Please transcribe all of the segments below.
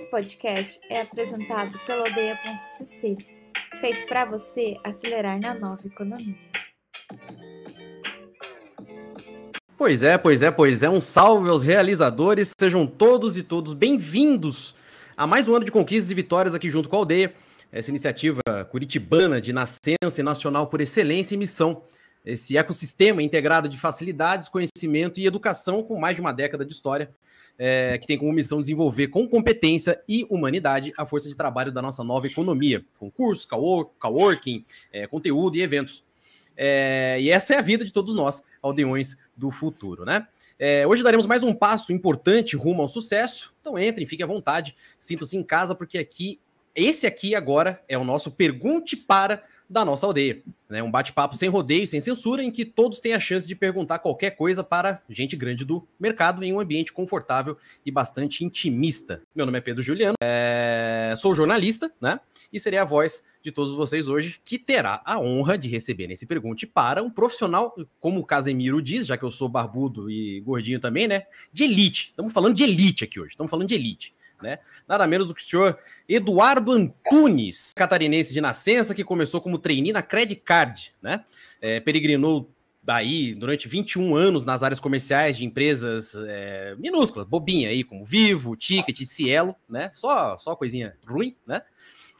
Esse podcast é apresentado pela Aldeia.cc, feito para você acelerar na nova economia. Pois é, pois é, pois é. Um salve aos realizadores. Sejam todos e todos bem-vindos a mais um ano de conquistas e vitórias aqui junto com a Aldeia. Essa iniciativa curitibana de nascença e nacional por excelência e missão. Esse ecossistema integrado de facilidades, conhecimento e educação com mais de uma década de história é, que tem como missão desenvolver com competência e humanidade a força de trabalho da nossa nova economia, com cursos, coworking, é, conteúdo e eventos. É, e essa é a vida de todos nós, aldeões do futuro, né? É, hoje daremos mais um passo importante rumo ao sucesso. Então entrem, fiquem à vontade, sintam-se em casa, porque aqui, esse aqui agora é o nosso Pergunte para da nossa aldeia. Né? Um bate-papo sem rodeio, sem censura, em que todos têm a chance de perguntar qualquer coisa para gente grande do mercado em um ambiente confortável e bastante intimista. Meu nome é Pedro Juliano, é... sou jornalista, né? E serei a voz de todos vocês hoje, que terá a honra de receber nesse Pergunte para um profissional, como o Casemiro diz, já que eu sou barbudo e gordinho também, né? De elite. Estamos falando de elite aqui hoje, estamos falando de elite né? Nada menos do que o senhor Eduardo Antunes, catarinense de nascença, que começou como trainee na Credit Card, né? É, peregrinou daí durante 21 anos nas áreas comerciais de empresas é, minúsculas, bobinha aí, como Vivo, Ticket, Cielo, né? Só, só coisinha ruim, né?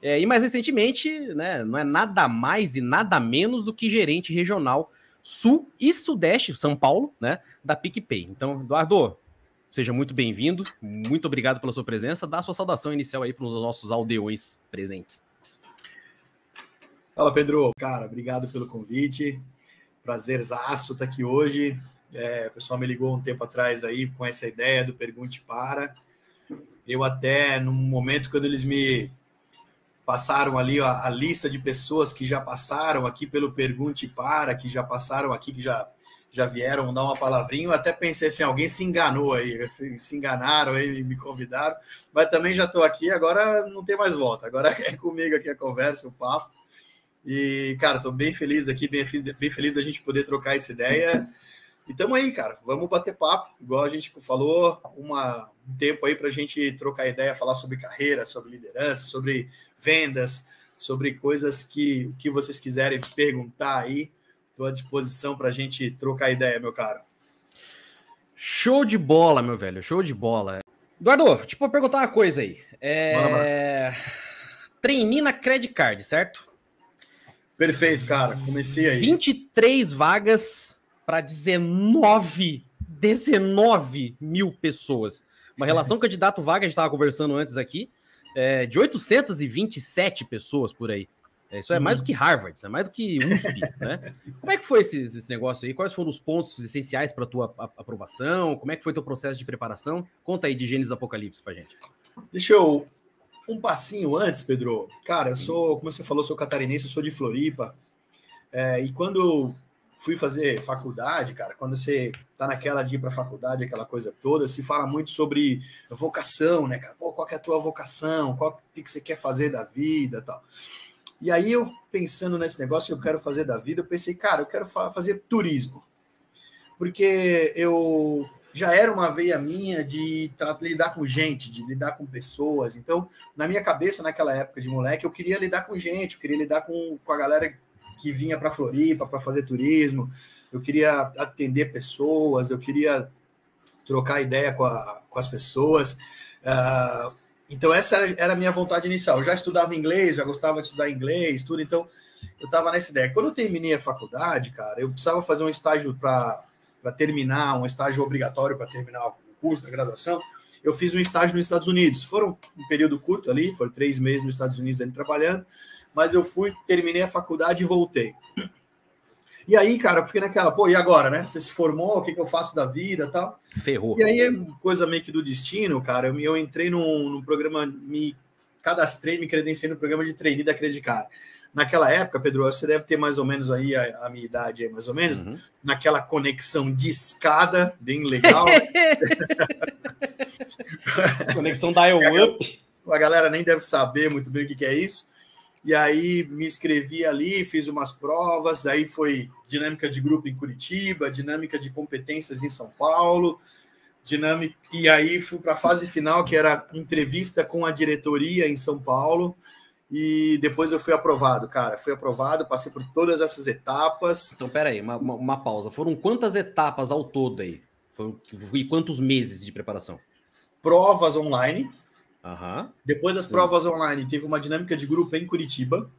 É, e mais recentemente, né, não é nada mais e nada menos do que gerente regional Sul e Sudeste, São Paulo, né, da PicPay. Então, Eduardo, Seja muito bem-vindo. Muito obrigado pela sua presença. Dá a sua saudação inicial aí para os nossos aldeões presentes. Fala, Pedro. Cara, obrigado pelo convite. Prazerzaço estar aqui hoje. É, o pessoal me ligou um tempo atrás aí com essa ideia do Pergunte Para. Eu até, no momento quando eles me passaram ali a lista de pessoas que já passaram aqui pelo Pergunte Para, que já passaram aqui, que já já vieram dar uma palavrinha. Eu até pensei assim, alguém se enganou aí, se enganaram aí, me convidaram, mas também já estou aqui, agora não tem mais volta. Agora é comigo aqui a conversa, o papo. E, cara, estou bem feliz aqui, bem, bem feliz da gente poder trocar essa ideia. E tamo aí, cara. Vamos bater papo, igual a gente falou, uma, um tempo aí para a gente trocar ideia, falar sobre carreira, sobre liderança, sobre vendas, sobre coisas que, que vocês quiserem perguntar aí. Estou à disposição para a gente trocar ideia, meu caro. Show de bola, meu velho. Show de bola. Eduardo, tipo, vou perguntar uma coisa aí. É... Trainee na Credit Card, certo? Perfeito, cara. Comecei aí. 23 vagas para 19, 19 mil pessoas. Uma relação candidato-vaga, a gente estava conversando antes aqui, é, de 827 pessoas por aí. É, isso é mais do que Harvard, isso é mais do que USP, né? Como é que foi esse, esse negócio aí? Quais foram os pontos essenciais para a tua aprovação? Como é que foi teu processo de preparação? Conta aí de Gênesis Apocalipse para gente. Deixa eu um passinho antes, Pedro. Cara, eu sou, como você falou, sou catarinense, sou de Floripa. É, e quando eu fui fazer faculdade, cara, quando você tá naquela de ir para faculdade, aquela coisa toda, se fala muito sobre vocação, né, cara? Pô, qual é a tua vocação? Qual que você quer fazer da vida, tal? E aí eu pensando nesse negócio que eu quero fazer da vida, eu pensei, cara, eu quero fazer turismo. Porque eu já era uma veia minha de lidar com gente, de lidar com pessoas. Então, na minha cabeça, naquela época de moleque, eu queria lidar com gente, eu queria lidar com, com a galera que vinha para Floripa para fazer turismo, eu queria atender pessoas, eu queria trocar ideia com, a, com as pessoas. Uh, então, essa era, era a minha vontade inicial. Eu já estudava inglês, já gostava de estudar inglês, tudo, então eu estava nessa ideia. Quando eu terminei a faculdade, cara, eu precisava fazer um estágio para terminar, um estágio obrigatório para terminar o curso da graduação. Eu fiz um estágio nos Estados Unidos. Foram um período curto ali, foram três meses nos Estados Unidos ali trabalhando, mas eu fui, terminei a faculdade e voltei. E aí, cara, eu fiquei naquela, pô, e agora, né? Você se formou, o que, que eu faço da vida tal? Ferrou. E aí, coisa meio que do destino, cara, eu, eu entrei num, num programa, me cadastrei, me credenciei no programa de trainee da Credicar. Naquela época, Pedro, você deve ter mais ou menos aí a, a minha idade, aí, mais ou menos, uhum. naquela conexão de escada, bem legal. conexão dial-up. A galera nem deve saber muito bem o que, que é isso. E aí me inscrevi ali, fiz umas provas, aí foi dinâmica de grupo em Curitiba, dinâmica de competências em São Paulo. dinâmica. E aí fui para a fase final, que era entrevista com a diretoria em São Paulo. E depois eu fui aprovado, cara. Fui aprovado, passei por todas essas etapas. Então, peraí, uma, uma, uma pausa. Foram quantas etapas ao todo aí? Foi, e quantos meses de preparação? Provas online. Uhum. Depois das provas online, teve uma dinâmica de grupo em Curitiba.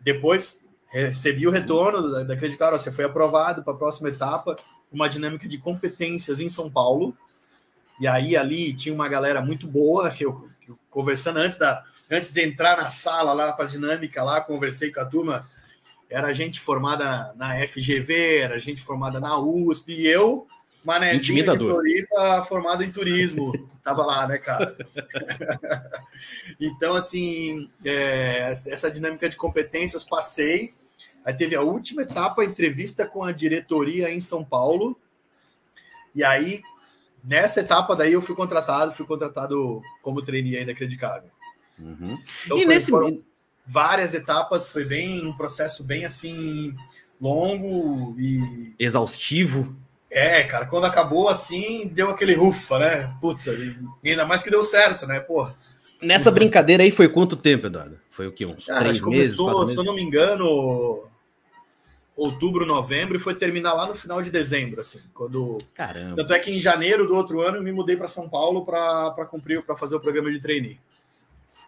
Depois recebi o retorno da, da Credicar, você foi aprovado para a próxima etapa, uma dinâmica de competências em São Paulo. E aí ali tinha uma galera muito boa, eu, eu conversando antes da antes de entrar na sala lá para a dinâmica lá, conversei com a turma, era gente formada na FGV, era gente formada na USP, e eu, manézinho de Floripa, formado em turismo, tava lá, né, cara? então, assim, é, essa dinâmica de competências passei, Aí teve a última etapa, a entrevista com a diretoria em São Paulo. E aí, nessa etapa daí, eu fui contratado, fui contratado como trainee ainda acreditado. Uhum. Então, e foi, nesse... foram várias etapas, foi bem um processo bem assim longo e exaustivo. É, cara, quando acabou assim, deu aquele ufa, né? Putz, ainda mais que deu certo, né? Porra. Nessa brincadeira aí foi quanto tempo, Eduardo? Foi o quê? Uns cara, três meses? Começou, se eu não me engano, outubro, novembro e foi terminar lá no final de dezembro, assim, quando. Caramba. Tanto é que em janeiro do outro ano eu me mudei para São Paulo para cumprir, para fazer o programa de trainee.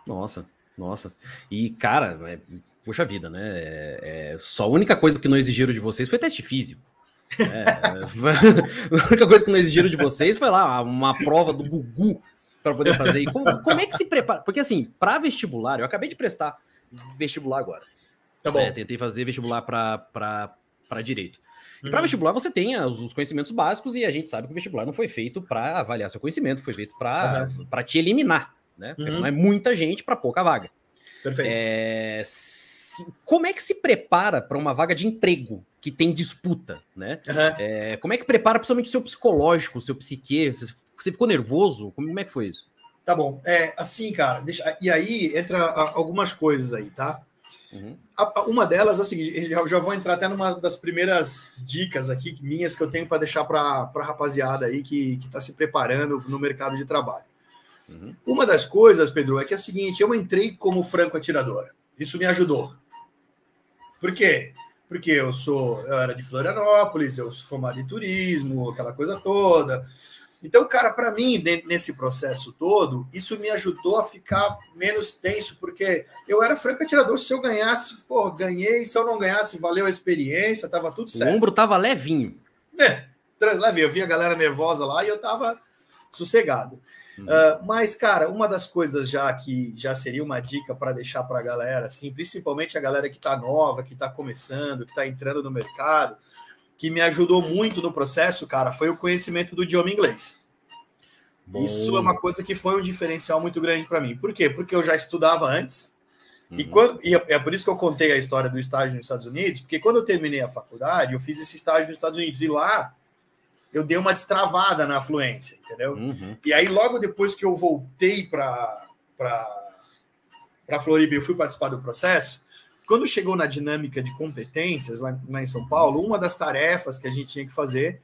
Nossa, nossa. E, cara, é, puxa vida, né? É, é, só a única coisa que não exigiram de vocês foi teste físico. É, a única coisa que não exigiram de vocês foi lá uma prova do Gugu para poder fazer. E como, como é que se prepara? Porque, assim, para vestibular, eu acabei de prestar vestibular agora. Tá bom. É, tentei fazer vestibular para direito. E para uhum. vestibular você tem os conhecimentos básicos e a gente sabe que o vestibular não foi feito para avaliar seu conhecimento, foi feito para uhum. te eliminar, né? Porque uhum. é muita gente para pouca vaga. Perfeito. É, como é que se prepara para uma vaga de emprego que tem disputa, né? Uhum. É, como é que prepara principalmente o seu psicológico, o seu psique? Você, ficou nervoso? Como, é que foi isso? Tá bom. É, assim, cara, deixa, e aí entra algumas coisas aí, tá? Uhum. A, uma delas é a seguinte: já, já vou entrar até numa das primeiras dicas aqui minhas que eu tenho para deixar para a rapaziada aí que está se preparando no mercado de trabalho. Uhum. Uma das coisas, Pedro, é que é o seguinte: eu entrei como franco atirador. Isso me ajudou. Por quê? Porque eu sou, eu era de Florianópolis, eu sou formado em turismo, aquela coisa toda. Então, cara, para mim, nesse processo todo, isso me ajudou a ficar menos tenso, porque eu era franco atirador. Se eu ganhasse, pô, ganhei. Se eu não ganhasse, valeu a experiência, tava tudo certo. O ombro tava levinho. É, levinho. Eu vi a galera nervosa lá e eu tava sossegado. Uhum. Uh, mas, cara, uma das coisas já que já seria uma dica para deixar para a galera, assim, principalmente a galera que está nova, que está começando, que está entrando no mercado, que me ajudou muito no processo, cara, foi o conhecimento do idioma inglês. Bom. Isso é uma coisa que foi um diferencial muito grande para mim. Por quê? Porque eu já estudava antes. Uhum. E, quando, e é, é por isso que eu contei a história do estágio nos Estados Unidos, porque quando eu terminei a faculdade, eu fiz esse estágio nos Estados Unidos. E lá eu dei uma destravada na fluência, entendeu? Uhum. E aí, logo depois que eu voltei para Floripa e eu fui participar do processo, quando chegou na dinâmica de competências lá, lá, em São Paulo, uma das tarefas que a gente tinha que fazer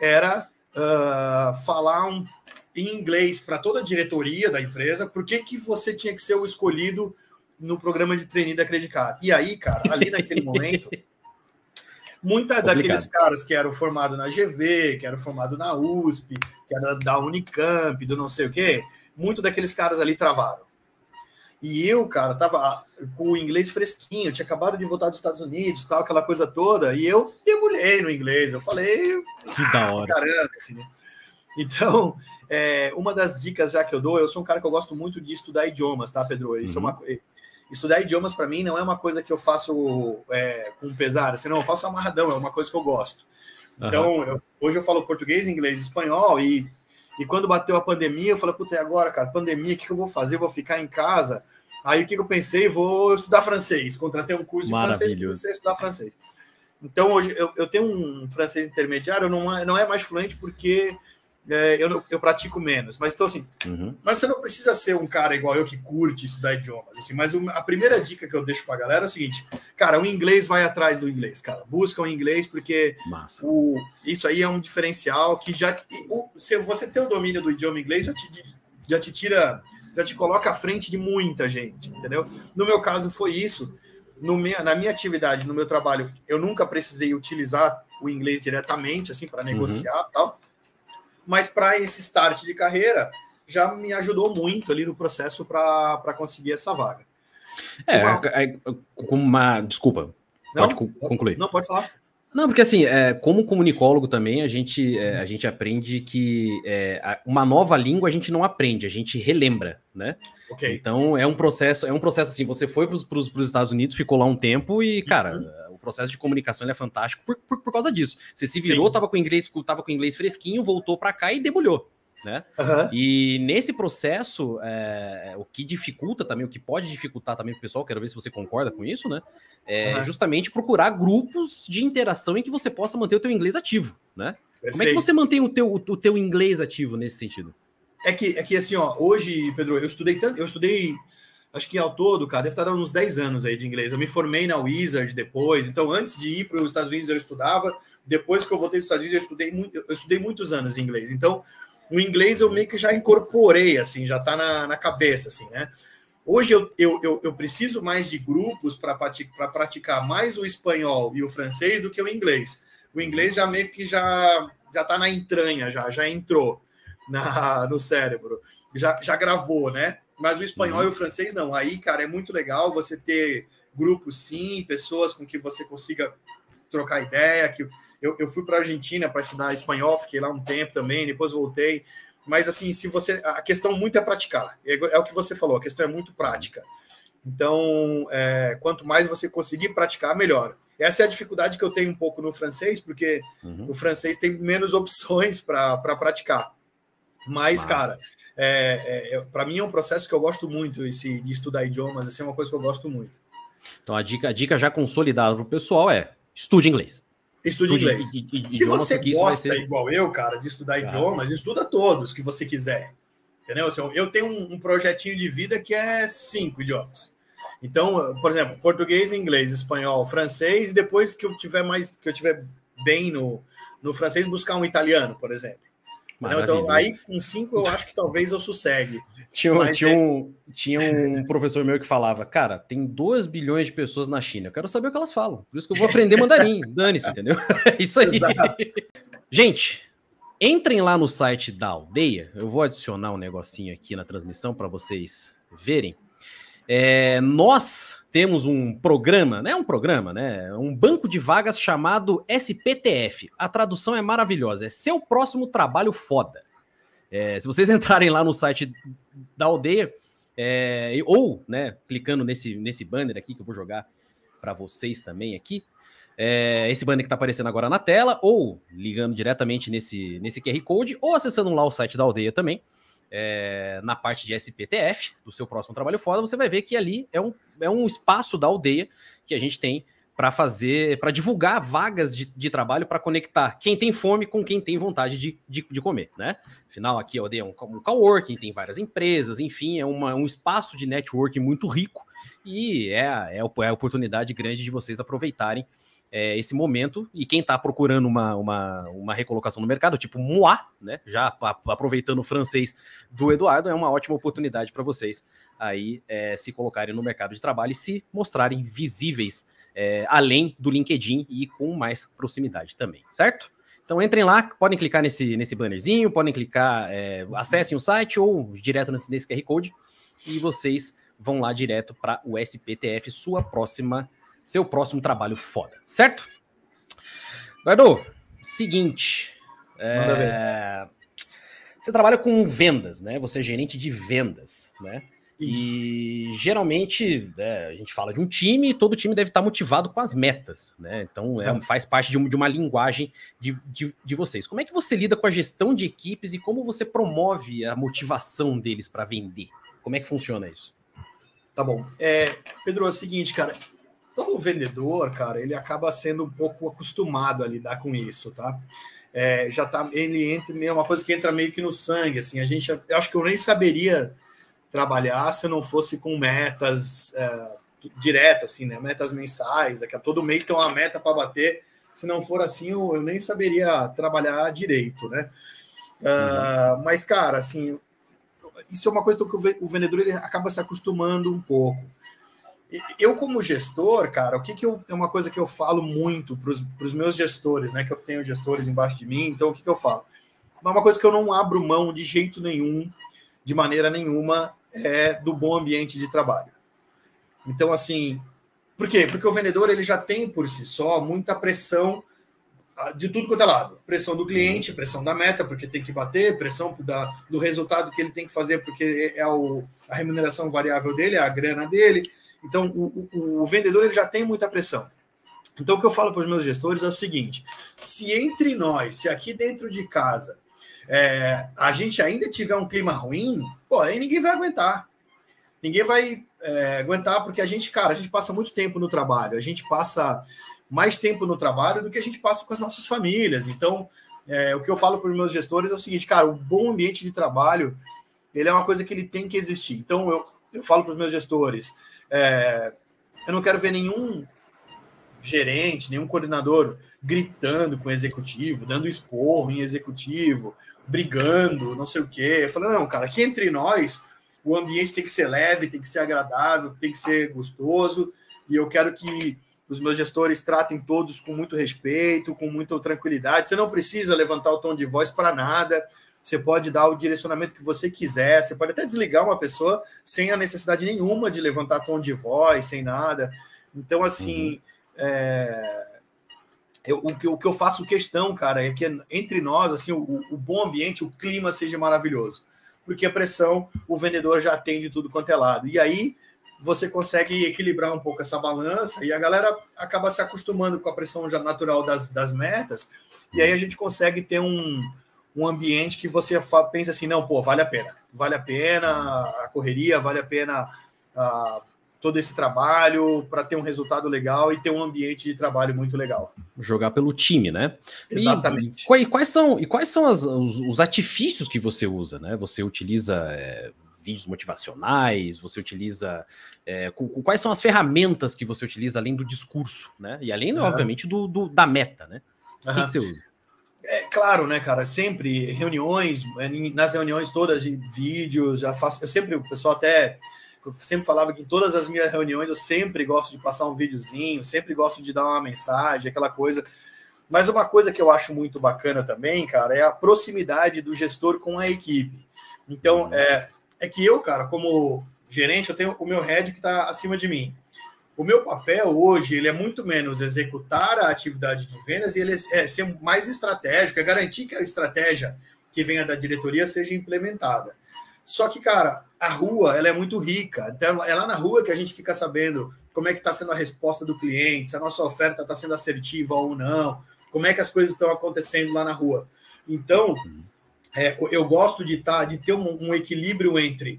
era uh, falar um, em inglês para toda a diretoria da empresa por que, que você tinha que ser o escolhido no programa de treininho da Credicar. E aí, cara, ali naquele momento, muitas daqueles caras que eram formados na GV, que eram formados na USP, que era da Unicamp, do não sei o quê, muitos daqueles caras ali travaram. E eu, cara, tava com o inglês fresquinho, tinha acabado de voltar dos Estados Unidos, tal, aquela coisa toda, e eu debulhei no inglês. Eu falei, que ah, da hora. Caramba, assim, né? Então, é, uma das dicas já que eu dou, eu sou um cara que eu gosto muito de estudar idiomas, tá, Pedro? Isso uhum. é uma, estudar idiomas para mim não é uma coisa que eu faço é, com pesar, assim, não, eu faço amarradão, é uma coisa que eu gosto. Então, uhum. eu, hoje eu falo português, inglês, espanhol e e quando bateu a pandemia, eu falei, puta, e agora, cara? Pandemia, o que, que eu vou fazer? vou ficar em casa. Aí o que, que eu pensei? Vou estudar francês. Contratei um curso de francês, comecei a estudar francês. Então, hoje eu, eu tenho um francês intermediário, não é, não é mais fluente porque é, eu, eu pratico menos. Mas então, assim, uhum. mas você não precisa ser um cara igual eu que curte estudar idiomas. Assim, mas a primeira dica que eu deixo pra galera é o seguinte: cara, o inglês vai atrás do inglês, cara. Busca o inglês, porque o, isso aí é um diferencial que já. O, se você ter o domínio do idioma inglês, já te, já te tira, já te coloca à frente de muita gente, entendeu? No meu caso, foi isso. Minha, na minha atividade, no meu trabalho, eu nunca precisei utilizar o inglês diretamente, assim, para negociar uhum. tal mas para esse start de carreira já me ajudou muito ali no processo para conseguir essa vaga. É, uma... É, com uma. Desculpa, não, pode concluir. Não, pode falar. Não, porque assim, é, como comunicólogo também, a gente, é, a gente aprende que é, uma nova língua a gente não aprende, a gente relembra, né? Okay. Então é um processo, é um processo assim, você foi para os Estados Unidos, ficou lá um tempo e, cara, uhum processo de comunicação é fantástico por, por, por, causa disso. Você se virou, Sim. tava com inglês, tava com inglês fresquinho, voltou para cá e debulhou. Né? Uhum. E nesse processo, é, o que dificulta também, o que pode dificultar também o pessoal, quero ver se você concorda com isso, né? É uhum. justamente procurar grupos de interação em que você possa manter o teu inglês ativo, né? Perfeito. Como é que você mantém o teu, o teu inglês ativo nesse sentido? É que, é que assim, ó, hoje, Pedro, eu estudei tanto, eu estudei acho que ao todo, cara, deve estar dando uns 10 anos aí de inglês. Eu me formei na Wizard depois, então antes de ir para os Estados Unidos eu estudava, depois que eu voltei para os Estados Unidos eu estudei, muito, eu estudei muitos anos em inglês. Então, o inglês eu meio que já incorporei, assim, já está na, na cabeça, assim, né? Hoje eu, eu, eu, eu preciso mais de grupos para praticar, praticar mais o espanhol e o francês do que o inglês. O inglês já meio que já já está na entranha, já, já entrou na, no cérebro, já, já gravou, né? Mas o espanhol uhum. e o francês não. Aí, cara, é muito legal você ter grupos, sim, pessoas com que você consiga trocar ideia. Que eu, eu fui para a Argentina para estudar espanhol, fiquei lá um tempo também, depois voltei. Mas assim, se você. A questão muito é praticar. É, é o que você falou, a questão é muito prática. Então, é, quanto mais você conseguir praticar, melhor. Essa é a dificuldade que eu tenho um pouco no francês, porque uhum. o francês tem menos opções para praticar. Mas, Mas, cara, é, é, para mim é um processo que eu gosto muito, esse de estudar idiomas, assim, é uma coisa que eu gosto muito. Então a dica, a dica já consolidada para o pessoal é estude inglês. Estude, estude inglês. I, I, Se você gosta, ser... igual eu, cara, de estudar idiomas, estuda todos que você quiser. Entendeu? Assim, eu tenho um, um projetinho de vida que é cinco idiomas. Então, por exemplo, português, inglês, espanhol, francês, e depois que eu tiver mais, que eu tiver bem no, no francês, buscar um italiano, por exemplo. Então, aí com cinco eu acho que talvez eu sossegue. Tinha, tinha, é... um, tinha um professor meu que falava, cara, tem 2 bilhões de pessoas na China, eu quero saber o que elas falam, por isso que eu vou aprender mandarim, dane-se, entendeu? É isso aí. Exato. Gente, entrem lá no site da aldeia, eu vou adicionar um negocinho aqui na transmissão para vocês verem. É, nós temos um programa, né? Um programa, né? Um banco de vagas chamado SPTF. A tradução é maravilhosa. É seu próximo trabalho foda. É, se vocês entrarem lá no site da aldeia, é, ou, né, clicando nesse, nesse banner aqui que eu vou jogar para vocês também aqui, é, esse banner que está aparecendo agora na tela, ou ligando diretamente nesse, nesse QR Code, ou acessando lá o site da aldeia também é, na parte de SPTF, do seu próximo trabalho foda, você vai ver que ali é um, é um espaço da aldeia que a gente tem para fazer, para divulgar vagas de, de trabalho para conectar quem tem fome com quem tem vontade de, de, de comer, né? Afinal, aqui a aldeia é um, um coworking, tem várias empresas, enfim, é uma, um espaço de networking muito rico e é, é, é a oportunidade grande de vocês aproveitarem é, esse momento. E quem está procurando uma, uma, uma recolocação no mercado, tipo Moá, né? Já aproveitando o francês do Eduardo, é uma ótima oportunidade para vocês aí é, se colocarem no mercado de trabalho e se mostrarem visíveis é, além do LinkedIn e com mais proximidade também, certo? Então entrem lá, podem clicar nesse, nesse bannerzinho, podem clicar, é, acessem o site ou direto nesse, nesse QR Code e vocês vão lá direto para o SPTF, sua próxima seu próximo trabalho foda, certo? Eduardo, seguinte. É... Você trabalha com vendas, né? Você é gerente de vendas, né? Isso. E geralmente é, a gente fala de um time e todo time deve estar motivado com as metas, né? Então é, faz parte de, um, de uma linguagem de, de, de, vocês. Como é que você lida com a gestão de equipes e como você promove a motivação deles para vender? Como é que funciona isso? Tá bom. É, Pedro, é o seguinte, cara todo vendedor, cara, ele acaba sendo um pouco acostumado a lidar com isso, tá? é, já tá, ele entra, é uma coisa que entra meio que no sangue, assim, a gente, eu acho que eu nem saberia trabalhar se eu não fosse com metas é, diretas, assim, né, metas mensais, daqui a todo mês tem uma meta para bater, se não for assim, eu, eu, nem saberia trabalhar direito, né, uh, uhum. mas, cara, assim, isso é uma coisa que o vendedor ele acaba se acostumando um pouco, eu, como gestor, cara, o que, que eu, é uma coisa que eu falo muito para os meus gestores, né? Que eu tenho gestores embaixo de mim, então o que, que eu falo? Uma coisa que eu não abro mão de jeito nenhum, de maneira nenhuma, é do bom ambiente de trabalho. Então, assim, por quê? Porque o vendedor ele já tem por si só muita pressão ah, de tudo quanto é lado. Pressão do cliente, pressão da meta, porque tem que bater, pressão da, do resultado que ele tem que fazer, porque é o, a remuneração variável dele, é a grana dele. Então, o, o, o vendedor ele já tem muita pressão. Então, o que eu falo para os meus gestores é o seguinte: se entre nós, se aqui dentro de casa, é, a gente ainda tiver um clima ruim, pô, aí ninguém vai aguentar. Ninguém vai é, aguentar, porque a gente, cara, a gente passa muito tempo no trabalho, a gente passa mais tempo no trabalho do que a gente passa com as nossas famílias. Então, é, o que eu falo para os meus gestores é o seguinte, cara, o bom ambiente de trabalho ele é uma coisa que ele tem que existir. Então, eu, eu falo para os meus gestores, é, eu não quero ver nenhum gerente, nenhum coordenador gritando com o executivo, dando esporro em executivo, brigando, não sei o quê. Falo, não, cara, aqui entre nós, o ambiente tem que ser leve, tem que ser agradável, tem que ser gostoso, e eu quero que os meus gestores tratem todos com muito respeito, com muita tranquilidade. Você não precisa levantar o tom de voz para nada você pode dar o direcionamento que você quiser, você pode até desligar uma pessoa sem a necessidade nenhuma de levantar tom de voz, sem nada. Então, assim, uhum. é... eu, o, que, o que eu faço questão, cara, é que entre nós, assim, o, o bom ambiente, o clima seja maravilhoso. Porque a pressão, o vendedor já tem de tudo quanto é lado. E aí você consegue equilibrar um pouco essa balança e a galera acaba se acostumando com a pressão já natural das, das metas. E aí a gente consegue ter um, um ambiente que você pensa assim, não, pô, vale a pena, vale a pena a correria, vale a pena a, todo esse trabalho para ter um resultado legal e ter um ambiente de trabalho muito legal. Jogar pelo time, né? Exatamente. E, quais são, e quais são as, os, os, artifícios que você usa, né? Você utiliza é, vídeos motivacionais, você utiliza. É, com, com, quais são as ferramentas que você utiliza além do discurso, né? E além, uhum. obviamente, do, do, da meta, né? O uhum. que, que você usa? É claro, né, cara? Sempre reuniões, é, nas reuniões todas de vídeos, já faço. Eu sempre, o pessoal até sempre falava que em todas as minhas reuniões eu sempre gosto de passar um videozinho, sempre gosto de dar uma mensagem, aquela coisa. Mas uma coisa que eu acho muito bacana também, cara, é a proximidade do gestor com a equipe. Então, é, é que eu, cara, como gerente, eu tenho o meu head que está acima de mim. O meu papel hoje ele é muito menos executar a atividade de vendas e ele é ser mais estratégico, é garantir que a estratégia que venha da diretoria seja implementada. Só que, cara, a rua ela é muito rica. Então, é lá na rua que a gente fica sabendo como é que está sendo a resposta do cliente, se a nossa oferta está sendo assertiva ou não, como é que as coisas estão acontecendo lá na rua. Então, é, eu gosto de, tá, de ter um, um equilíbrio entre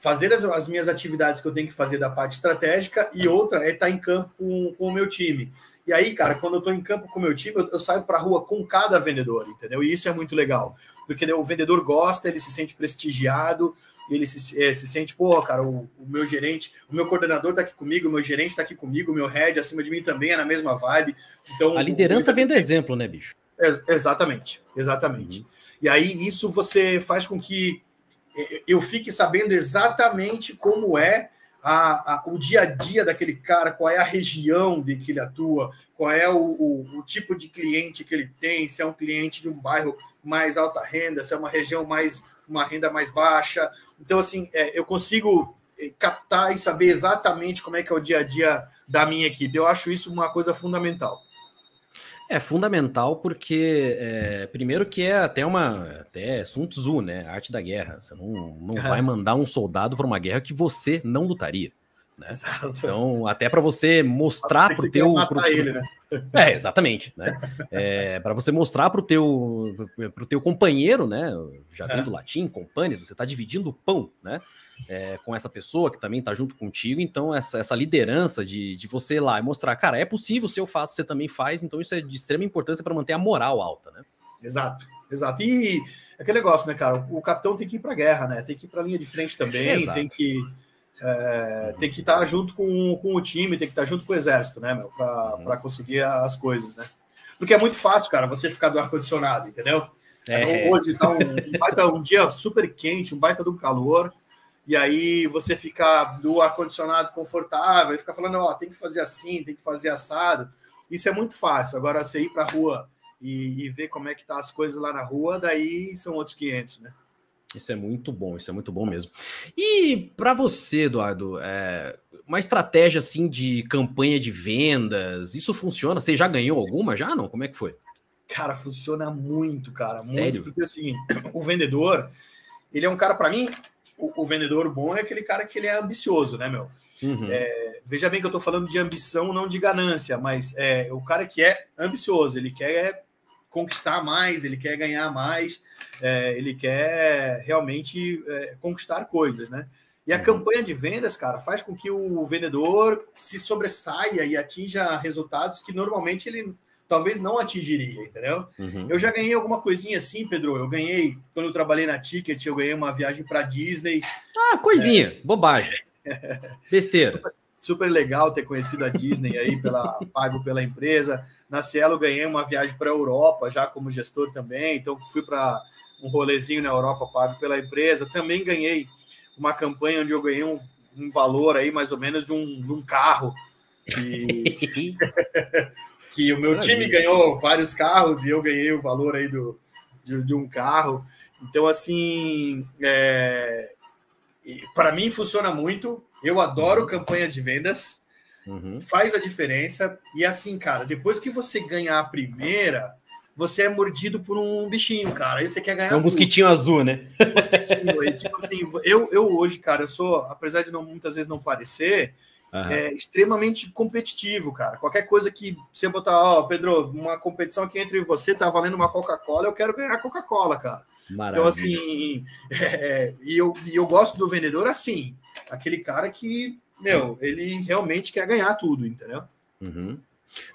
fazer as, as, minhas atividades que eu tenho que fazer da parte estratégica e outra é estar em campo com, com o meu time. E aí, cara, quando eu estou em campo com o meu time, eu, eu saio para a rua com cada vendedor, entendeu? E isso é muito legal, porque né, o vendedor gosta, ele se sente prestigiado, ele se, é, se sente, pô, cara, o, o, meu gerente, o meu coordenador está aqui comigo, o meu gerente está aqui comigo, o meu head acima de mim também é na mesma vibe. Então, a liderança vem do exemplo, né, bicho? É, exatamente, exatamente. Uhum. E aí isso você faz com que eu fique sabendo exatamente como é a, a, o dia a dia daquele cara, qual é a região de que ele atua, qual é o, o, o, tipo de cliente que ele tem, se é um cliente de um bairro mais alta renda, se é uma região mais uma renda mais baixa. Então, assim, é, eu consigo é, captar e saber exatamente como é que é o dia a dia da minha equipe. Eu acho isso uma coisa fundamental. É fundamental porque, é, primeiro que é até uma, até Sun Tzu, né, arte da guerra. Você não, não vai mandar um soldado para uma guerra que você não lutaria. Né? Então, até para você mostrar para o teu... Pro, ele, né? É, exatamente, né? É, para você mostrar para o teu, pro teu companheiro, né? Já vem do latim, companhia, você está dividindo o pão, né? É, com essa pessoa que também está junto contigo. Então, essa, essa liderança de, de você ir lá e mostrar, cara, é possível, se eu faço, você também faz. Então, isso é de extrema importância para manter a moral alta, né? Exato, exato. E aquele negócio, né, cara? O capitão tem que ir para a guerra, né? Tem que ir para a linha de frente também, tem que é, tem que estar tá junto com, com o time, tem que estar tá junto com o exército, né, meu? Para uhum. conseguir as coisas, né? Porque é muito fácil, cara, você ficar do ar-condicionado, entendeu? É. Hoje tá um, um, baita, um dia super quente, um baita do calor, e aí você fica do ar-condicionado confortável, e fica falando, ó, tem que fazer assim, tem que fazer assado. Isso é muito fácil. Agora, você ir para a rua e, e, ver como é que tá as coisas lá na rua, daí são outros 500, né? Isso é muito bom, isso é muito bom mesmo. E para você, Eduardo, é, uma estratégia assim de campanha de vendas, isso funciona? Você já ganhou alguma? Já não? Como é que foi? Cara, funciona muito, cara. Muito, Sério? Porque assim, o vendedor, ele é um cara, para mim, o, o, vendedor bom é aquele cara que ele é ambicioso, né, meu? Uhum. É, veja bem que eu tô falando de ambição, não de ganância, mas é o cara que é ambicioso, ele quer conquistar mais, ele quer ganhar mais, é, ele quer realmente é, conquistar coisas, né? E a uhum. campanha de vendas, cara, faz com que o vendedor se sobressaia e atinja resultados que normalmente ele talvez não atingiria, entendeu? Uhum. Eu já ganhei alguma coisinha assim, Pedro. Eu ganhei, quando eu trabalhei na Ticket, eu ganhei uma viagem para Disney. Ah, coisinha, é... bobagem. Besteira. Super, super, legal ter conhecido a Disney aí, pela, pago pela empresa. Na Cielo, ganhei uma viagem para a Europa, já como gestor também. Então, fui para um rolezinho na Europa pago pela empresa. Também ganhei uma campanha onde eu ganhei um, um valor aí, mais ou menos, de um, de um carro. E... que o meu time ganhou vários carros e eu ganhei o valor aí do, de, de um carro. Então, assim, é, para mim funciona muito. Eu adoro campanha de vendas, uhum. faz a diferença. E assim, cara, depois que você ganhar a primeira, você é mordido por um bichinho, cara. Aí você quer ganhar. É um mosquitinho azul, né? Um tipo assim, eu, eu hoje, cara, eu sou, apesar de não muitas vezes não parecer, Uhum. É extremamente competitivo, cara. Qualquer coisa que você botar, ó, Pedro, uma competição aqui entre você tá valendo uma Coca-Cola, eu quero ganhar Coca-Cola, cara. Maravilha. Então, assim, é, e, eu, e eu gosto do vendedor assim, aquele cara que, meu, ele realmente quer ganhar tudo, entendeu? Uhum.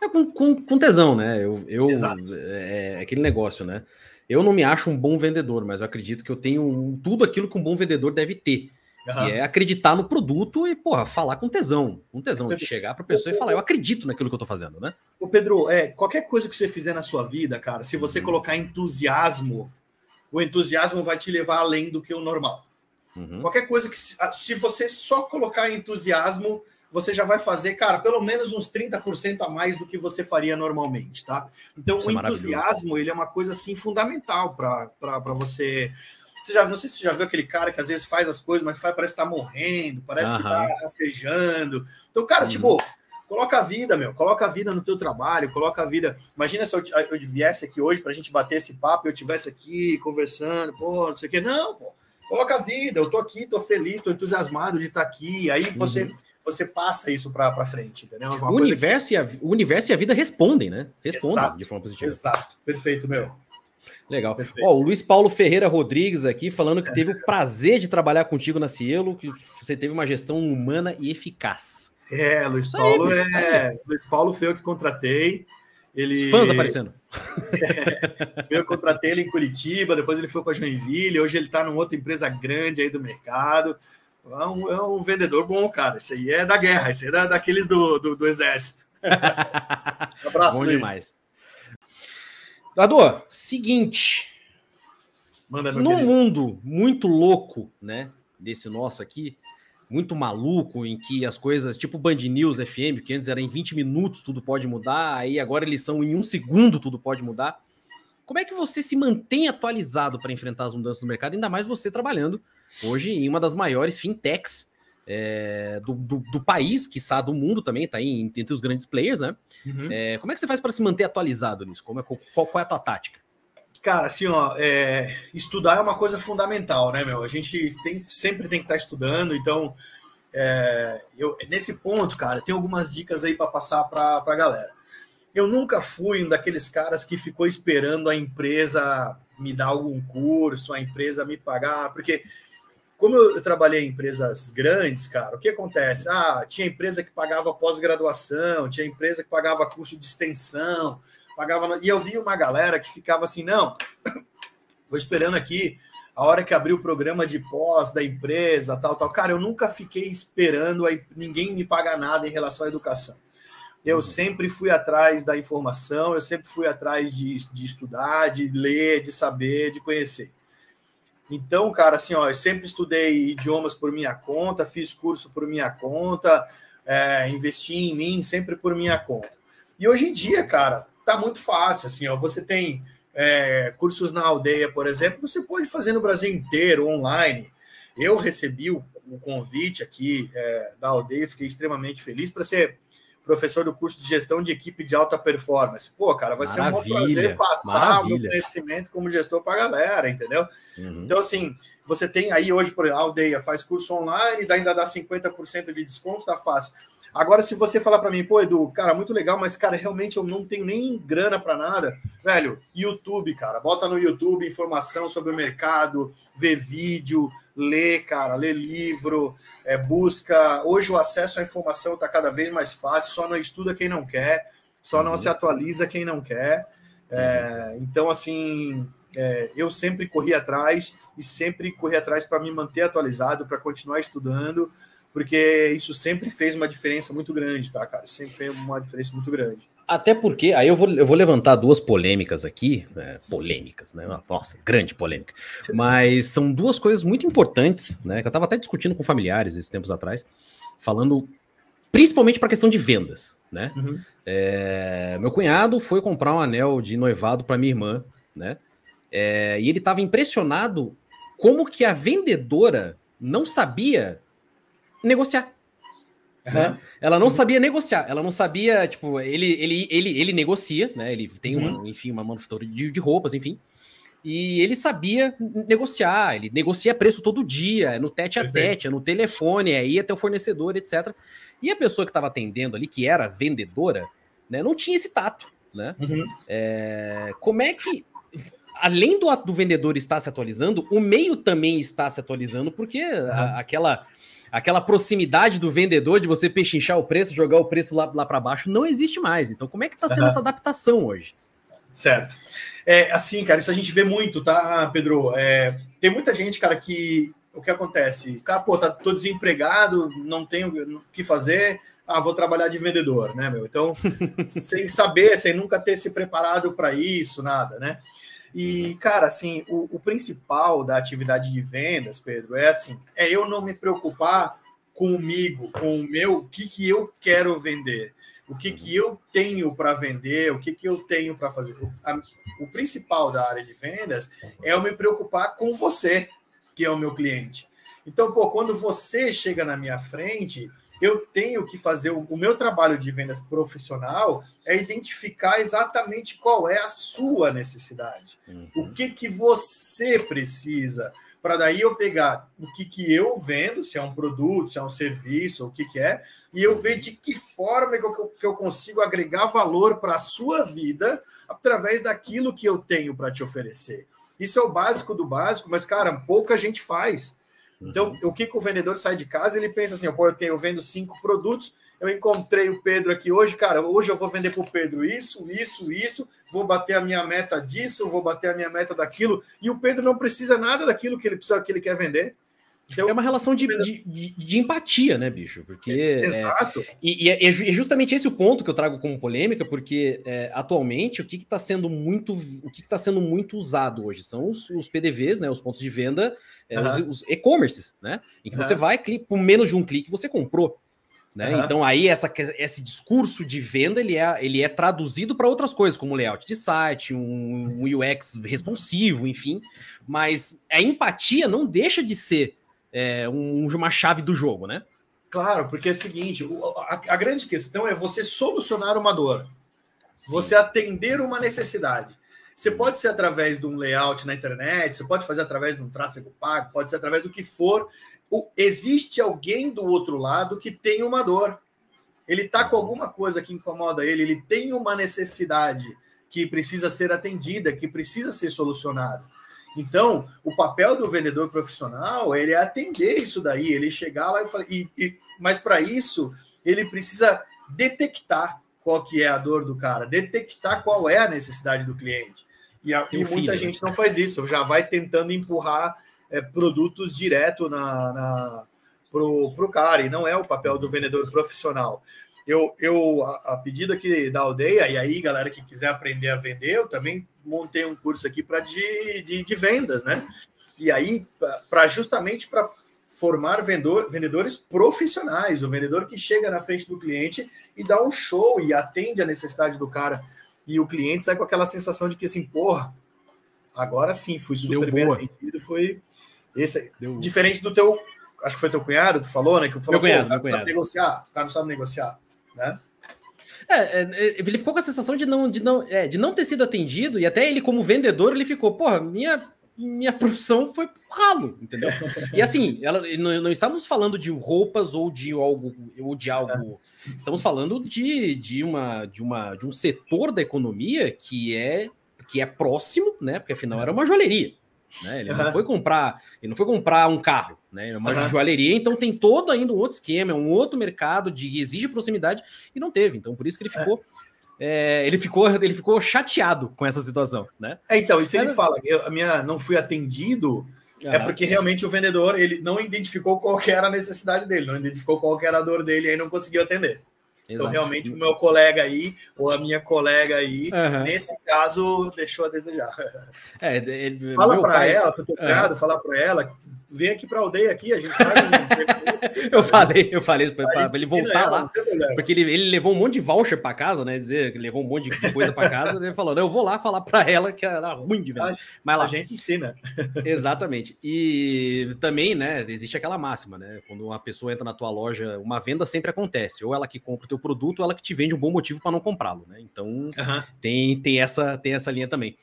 É com, com, com, tesão, né? Eu, eu é, é aquele negócio, né? Eu não me acho um bom vendedor, mas eu acredito que eu tenho tudo aquilo que um bom vendedor deve ter Uhum. Que é acreditar no produto e, porra, falar com tesão. Com tesão, de chegar para a pessoa e falar, eu acredito naquilo que eu estou fazendo, né? Ô, Pedro, é, qualquer coisa que você fizer na sua vida, cara, se você uhum. colocar entusiasmo, o entusiasmo vai te levar além do que o normal. Uhum. Qualquer coisa que, se você só colocar entusiasmo, você já vai fazer, cara, pelo menos uns 30% a mais do que você faria normalmente, tá? Então, Isso o é entusiasmo, ele é uma coisa, assim, fundamental para você você já, não sei se você já viu aquele cara que às vezes faz as coisas, mas faz, parece que tá morrendo, parece uhum. que tá rastejando. Então, cara, uhum. tipo, coloca a vida, meu, coloca a vida no teu trabalho, coloca a vida. Imagina se eu, eu viesse aqui hoje para a gente bater esse papo e eu estivesse aqui conversando, pô, não sei o quê. Não, pô, coloca a vida, eu tô aqui, tô feliz, tô entusiasmado de estar tá aqui. Aí você. Uhum. Você passa isso para frente, entendeu? o universo, que... e a, o universo e a vida respondem, né? Respondem Exato. de forma positiva. Exato, perfeito, meu. Legal. Ó, o Luiz Paulo Ferreira Rodrigues aqui falando que teve o prazer de trabalhar contigo na Cielo, que você teve uma gestão humana e eficaz. É, Luiz Paulo aí, é. Luiz Paulo foi eu que contratei. Ele... Fãs aparecendo. É, eu contratei ele em Curitiba, depois ele foi para Joinville, hoje ele está numa outra empresa grande aí do mercado. É um, é um, vendedor bom, cara. Esse aí é da guerra, esse aí é da, daqueles do, do, do exército. Um abraço, bom Luiz. demais. Dado, seguinte. Manda, no querido. mundo muito louco, né? Desse nosso aqui, muito maluco, em que as coisas, tipo Band News FM, que antes era em 20 minutos tudo pode mudar, aí agora eles são em um segundo tudo pode mudar. Como é que você se mantém atualizado para enfrentar as mudanças no mercado, ainda mais você trabalhando hoje em uma das maiores fintechs é, do, do, do, país, que do mundo também, está aí entre os grandes players, né? Uhum. É, como é que você faz para se manter atualizado nisso? Como é, qual, qual, é a tua tática? Cara, assim, ó, é, estudar é uma coisa fundamental, né, meu? A gente tem, sempre tem que estar tá estudando, então, é, eu, nesse ponto, cara, tem algumas dicas aí para passar para a galera. Eu nunca fui um daqueles caras que ficou esperando a empresa me dar algum curso, a empresa me pagar, porque como eu, trabalhei em empresas grandes, cara, o que acontece? Ah, tinha empresa que pagava pós-graduação, tinha empresa que pagava curso de extensão, pagava. E eu vi uma galera que ficava assim, não, vou esperando aqui a hora que abriu o programa de pós da empresa, tal, tal. Cara, eu nunca fiquei esperando aí ninguém me pagar nada em relação à educação. Eu uhum. sempre fui atrás da informação, eu sempre fui atrás de, de estudar, de ler, de saber, de conhecer. Então, cara, assim, ó, eu sempre estudei idiomas por minha conta, fiz curso por minha conta, é, investi em mim sempre por minha conta. E hoje em dia, cara, tá muito fácil, assim, ó, você tem é, cursos na aldeia, por exemplo, você pode fazer no Brasil inteiro, online. Eu recebi o, o convite aqui é, da aldeia, fiquei extremamente feliz para ser professor do curso de gestão de equipe de alta performance. Pô, cara, vai maravilha, ser um prazer passar o meu conhecimento como gestor para a galera, entendeu? Uhum. Então, assim, você tem aí hoje, por exemplo, a aldeia faz curso online, ainda dá 50% de desconto, tá fácil. Agora, se você falar para mim, pô, Edu, cara, muito legal, mas, cara, realmente eu não tenho nem grana para nada, velho, YouTube, cara, bota no YouTube informação sobre o mercado, vê vídeo, lê, cara, lê livro, é, busca. Hoje o acesso à informação está cada vez mais fácil, só não estuda quem não quer, só não uhum. se atualiza quem não quer. É, então, assim, é, eu sempre corri atrás e sempre corri atrás para me manter atualizado, para continuar estudando porque isso sempre fez uma diferença muito grande, tá, cara? Sempre fez uma diferença muito grande. Até porque, aí eu vou, eu vou levantar duas polêmicas aqui, né? polêmicas, né? Nossa, grande polêmica. Mas são duas coisas muito importantes, né? Que eu estava até discutindo com familiares esses tempos atrás, falando principalmente para a questão de vendas, né? Uhum. É, meu cunhado foi comprar um anel de noivado para minha irmã, né? É, e ele estava impressionado como que a vendedora não sabia negociar. Né? Ela não sabia negociar, ela não sabia, tipo, ele, ele, ele, ele negocia, né? Ele tem uma, uhum. enfim, uma manufatura de, de roupas, enfim. E ele sabia negociar, ele negocia preço todo dia, é no tete a tete, é no telefone, é ir até o fornecedor, etc. E a pessoa que estava atendendo ali, que era vendedora, né, não tinha esse tato, né? Uhum. É, como é que, além do, do vendedor estar se atualizando, o meio também está se atualizando, porque uhum. a, aquela aquela proximidade do vendedor de você pechinchar o preço, jogar o preço lá, lá para baixo, não existe mais. Então, como é que está sendo uhum. essa adaptação hoje? Certo. É, assim, cara, isso a gente vê muito, tá, Pedro? É, tem muita gente, cara, que o que acontece? Cara, pô, tá, tô desempregado, não tenho o que fazer, ah, vou trabalhar de vendedor, né, meu? Então, sem saber, sem nunca ter se preparado para isso, nada, né? E, cara, assim, o, o, principal da atividade de vendas, Pedro, é assim, é eu não me preocupar comigo, com o meu, o que, que eu quero vender, o que, que eu tenho para vender, o que, que eu tenho para fazer. O, a, o principal da área de vendas é eu me preocupar com você, que é o meu cliente. Então, pô, quando você chega na minha frente, eu tenho que fazer o, meu trabalho de vendas profissional é identificar exatamente qual é a sua necessidade. Uhum. O que que você precisa para daí eu pegar o que que eu vendo, se é um produto, se é um serviço, o que que é, e eu ver de que forma que eu, que eu consigo agregar valor para a sua vida através daquilo que eu tenho para te oferecer. Isso é o básico do básico, mas cara, pouca gente faz. Então, uhum. o que, que o vendedor sai de casa? Ele pensa assim: eu, tenho, eu vendo cinco produtos, eu encontrei o Pedro aqui hoje, cara. Hoje eu vou vender para o Pedro isso, isso, isso, vou bater a minha meta disso, vou bater a minha meta daquilo. E o Pedro não precisa nada daquilo que ele precisa, que ele quer vender. Então, é uma relação de, de, de, empatia, né, bicho? Porque. É, Exato. É, e, e é, é, justamente esse o ponto que eu trago como polêmica, porque é, atualmente o que está sendo muito o que está sendo muito usado hoje são os, os PDVs, né? Os pontos de venda, uhum. os, os e-commerces, né? Em que uhum. você vai, clica, por menos de um clique, você comprou. Né? Uhum. Então aí essa, esse discurso de venda ele é, ele é traduzido para outras coisas, como layout de site, um, um UX responsivo, enfim. Mas a empatia não deixa de ser é, um, uma chave do jogo, né? Claro, porque é o seguinte: a, a grande questão é você solucionar uma dor, Sim. você atender uma necessidade. Você pode ser através de um layout na internet, você pode fazer através de um tráfego pago, pode ser através do que for. O, existe alguém do outro lado que tem uma dor. Ele está com alguma coisa que incomoda ele, ele tem uma necessidade que precisa ser atendida, que precisa ser solucionada. Então, o papel do vendedor profissional ele é atender isso daí, ele chegar lá e falar. E, e mas para isso, ele precisa detectar qual que é a dor do cara, detectar qual é a necessidade do cliente. E, a, e muita né? gente não faz isso, já vai tentando empurrar é, produtos direto na, na, pro, pro cara, e não é o papel do vendedor profissional. Eu, eu a, a pedido aqui da aldeia, e aí, galera que quiser aprender a vender, eu também montei um curso aqui para de, de, de vendas, né? E aí, para justamente para formar vendedor, vendedores profissionais, o vendedor que chega na frente do cliente e dá um show e atende a necessidade do cara. E o cliente sai com aquela sensação de que assim, porra, agora sim, fui super bem atendido, foi esse Deu... diferente do teu, acho que foi teu cunhado, tu falou, né, que falou, meu cunhado, meu cunhado. negociar, o cara não sabe negociar, né? É, é, ele ficou com a sensação de não, de, não, é, de não ter sido atendido, e até ele, como vendedor, ele ficou, porra, minha minha profissão foi pro ralo, entendeu? E assim, ela, não, não, estamos falando de roupas ou de algo ou de algo. Estamos falando de, de, uma, de, uma, de um setor da economia que é que é próximo, né? Porque afinal era uma joalheria. Né? Ele não foi comprar, ele não foi comprar um carro, né? É uma uhum. joalheria, então tem todo ainda um outro esquema, é um outro mercado de exige proximidade e não teve. Então por isso que ele ficou é, ele, ficou, ele ficou chateado com essa situação, né? É, então, e se Mas, ele fala que a minha não fui atendido, é porque realmente o vendedor ele não identificou qual era a necessidade dele, não identificou qual era a dor dele e aí não conseguiu atender. Então, realmente, o meu colega aí, ou a minha colega aí, uhum. nesse caso, deixou a desejar. É, ele, Fala para pai... ela, tô tocado, uhum. falar para ela, vem aqui para a aldeia aqui, a gente faz um... eu falei, eu falei para ele voltar ela, lá, porque ele, ele levou um monte de voucher para casa, né, dizer que levou um monte de coisa para casa, ele falou, eu vou lá falar para ela que ela é ruim de. Mas lá. A gente ensina. Exatamente. E também, né, existe aquela máxima, né, quando uma pessoa entra na tua loja, uma venda sempre acontece, ou ela que compra o teu produto, ou ela que te vende um bom motivo para não comprá-lo, né, então uhum. tem, tem, essa, tem essa linha também.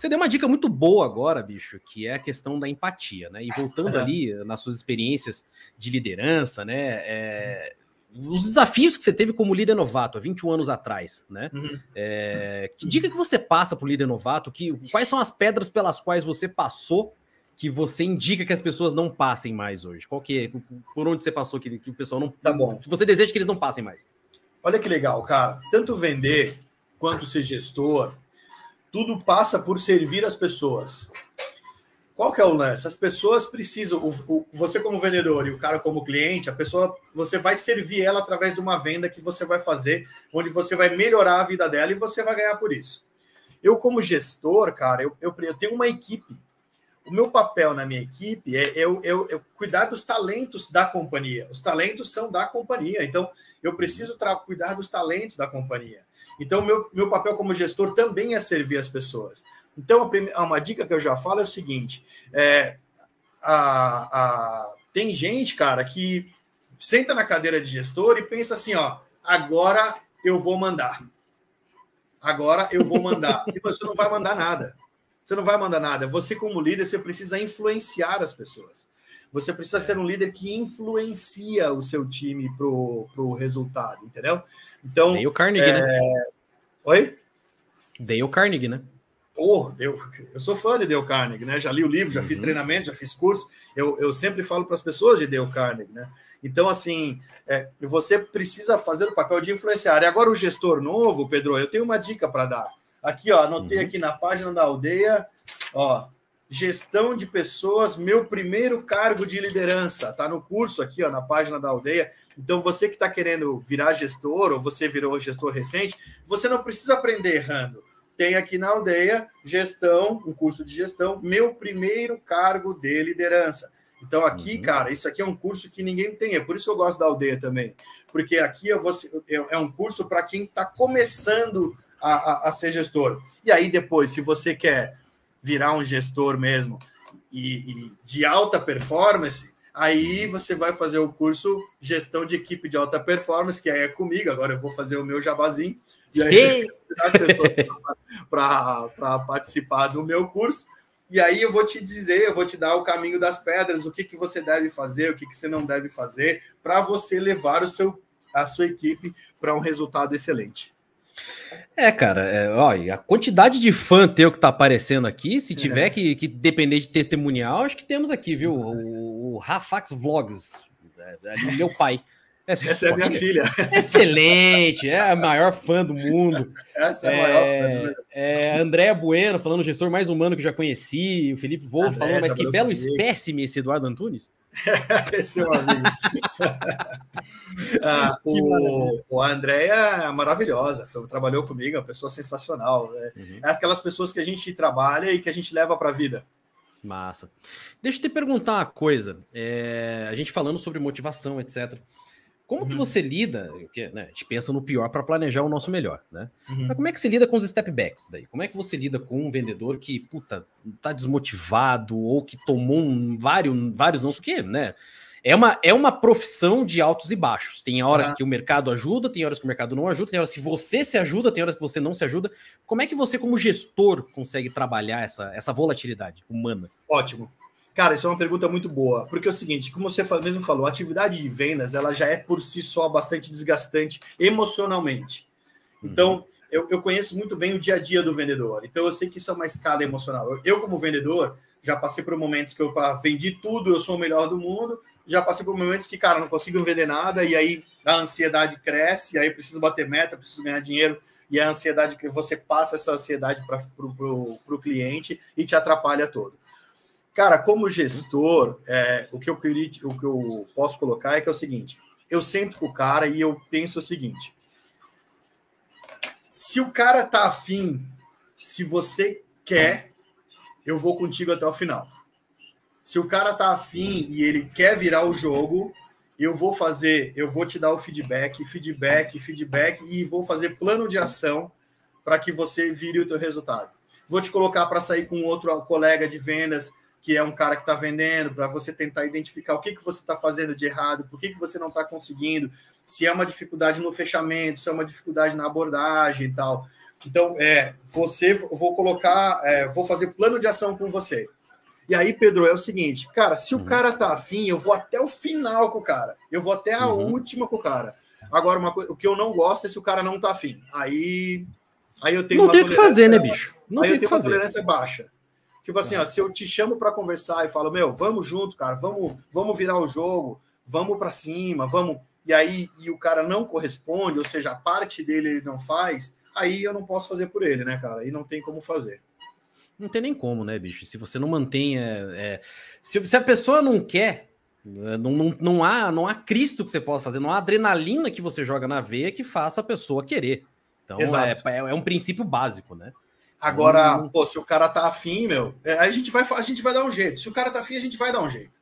Você deu uma dica muito boa agora, bicho, que é a questão da empatia, né? E voltando ali nas suas experiências de liderança, né? É, os desafios que você teve como líder novato há 21 anos atrás, né? Uhum. É, que dica que você passa para o líder novato? Que, quais são as pedras pelas quais você passou que você indica que as pessoas não passem mais hoje? Qual que é? Por onde você passou que, que o pessoal não. Tá bom. Que você deseja que eles não passem mais? Olha que legal, cara. Tanto vender quanto ser gestor, tudo passa por servir as pessoas. Qual que é o lance? As pessoas precisam, o, o, você como vendedor e o cara como cliente, a pessoa, você vai servir ela através de uma venda que você vai fazer, onde você vai melhorar a vida dela e você vai ganhar por isso. Eu como gestor, cara, eu, eu, eu tenho uma equipe. O meu papel na minha equipe é eu, eu, eu cuidar dos talentos da companhia. Os talentos são da companhia, então eu preciso cuidar dos talentos da companhia. Então, meu, meu papel como gestor também é servir as pessoas. Então, a primeira, uma dica que eu já falo é o seguinte: é, a, a, tem gente, cara, que senta na cadeira de gestor e pensa assim: ó, agora eu vou mandar. Agora eu vou mandar. e você não vai mandar nada. Você não vai mandar nada. Você, como líder, você precisa influenciar as pessoas. Você precisa ser um líder que influencia o seu time para o resultado, entendeu? Então. Dale Carnegie, é... né? Oi? Dale Carnegie, né? Oh, eu, eu sou fã de Dale Carnegie, né? Já li o livro, já uhum. fiz treinamento, já fiz curso. Eu, eu sempre falo para as pessoas de Dale Carnegie, né? Então, assim, é, você precisa fazer o papel de influenciar. E agora o gestor novo, Pedro, eu tenho uma dica para dar. Aqui, ó, anotei uhum. aqui na página da aldeia, ó, gestão de pessoas, meu primeiro cargo de liderança. Tá no curso aqui, ó, na página da aldeia. Então, você que está querendo virar gestor, ou você virou gestor recente, você não precisa aprender errando. Tem aqui na aldeia gestão, um curso de gestão, meu primeiro cargo de liderança. Então, aqui, uhum. cara, isso aqui é um curso que ninguém tem. É por isso que eu gosto da aldeia também. Porque aqui eu vou, é um curso para quem está começando a, a, a ser gestor. E aí, depois, se você quer virar um gestor mesmo e, e, de alta performance, aí você vai fazer o curso Gestão de Equipe de Alta Performance, que aí é comigo, agora eu vou fazer o meu jabazinho, e aí as pessoas para participar do meu curso. E aí eu vou te dizer, eu vou te dar o caminho das pedras, o que, que você deve fazer, o que, que você não deve fazer, para você levar o seu, a sua equipe para um resultado excelente. É, cara, é, ó, a quantidade de fã teu que tá aparecendo aqui, se tiver é. que, que, depender de testemunial, acho que temos aqui, viu? O, o Rafax Vlogs, é, é meu pai. É Essa é a minha filha. Excelente, é a maior fã do mundo. Essa é a maior fã do mundo. É, André Bueno, falando gestor mais humano que já conheci. O Felipe Wolff falando, mas que belo espécime esse Eduardo Antunes. esse é o amigo. ah, o, o André é maravilhosa, trabalhou comigo, é uma pessoa sensacional. É, uhum. é aquelas pessoas que a gente trabalha e que a gente leva para a vida. Massa. Deixa eu te perguntar uma coisa. É, a gente falando sobre motivação, etc. Como que uhum. você lida? Porque, né, a gente pensa no pior para planejar o nosso melhor, né? Uhum. Mas como é que você lida com os step backs daí? Como é que você lida com um vendedor que, puta, tá desmotivado ou que tomou um, vários, vários não sei o quê, né? É uma, é uma profissão de altos e baixos. Tem horas uhum. que o mercado ajuda, tem horas que o mercado não ajuda, tem horas que você se ajuda, tem horas que você não se ajuda. Como é que você, como gestor, consegue trabalhar essa, essa volatilidade humana? Ótimo. Cara, isso é uma pergunta muito boa, porque é o seguinte, como você mesmo falou, a atividade de vendas ela já é por si só bastante desgastante emocionalmente. Então, uhum. eu, eu conheço muito bem o dia a dia do vendedor, então eu sei que isso é uma escala emocional. Eu, eu como vendedor, já passei por momentos que eu vendi tudo, eu sou o melhor do mundo, já passei por momentos que, cara, não consigo vender nada, e aí a ansiedade cresce, e aí preciso bater meta, preciso ganhar dinheiro, e a ansiedade que você passa essa ansiedade para o cliente e te atrapalha todo. Cara, como gestor, é, o, que eu queria, o que eu posso colocar é que é o seguinte: eu sento com o cara e eu penso o seguinte: se o cara tá afim, se você quer, eu vou contigo até o final. Se o cara tá afim e ele quer virar o jogo, eu vou fazer, eu vou te dar o feedback, feedback, feedback e vou fazer plano de ação para que você vire o teu resultado. Vou te colocar para sair com outro colega de vendas que é um cara que está vendendo, para você tentar identificar o que, que você está fazendo de errado, por que, que você não está conseguindo, se é uma dificuldade no fechamento, se é uma dificuldade na abordagem e tal. Então, é, você, vou colocar, é, vou fazer plano de ação com você. E aí, Pedro, é o seguinte, cara, se o uhum. cara tá afim, eu vou até o final com o cara. Eu vou até a uhum. última com o cara. Agora, uma coisa, o que eu não gosto é se o cara não tá afim. Aí, aí eu tenho Não tem o que fazer, né, bicho? Não aí tem eu tenho uma tolerância baixa. Tipo assim, ó, se eu te chamo para conversar e falo, meu, vamos junto, cara, vamos, vamos virar o jogo, vamos para cima, vamos. E aí e o cara não corresponde, ou seja, a parte dele ele não faz, aí eu não posso fazer por ele, né, cara? Aí não tem como fazer. Não tem nem como, né, bicho? Se você não mantém. É, é... Se, se, a pessoa não quer, é, não, não, não, há, não há Cristo que você possa fazer, não há adrenalina que você joga na veia que faça a pessoa querer. Então é, é, é um princípio básico, né? Agora, uhum. pô, se o cara tá afim, meu, é, a gente, vai, a gente vai dar um jeito. Se o cara tá afim, a gente vai dar um jeito.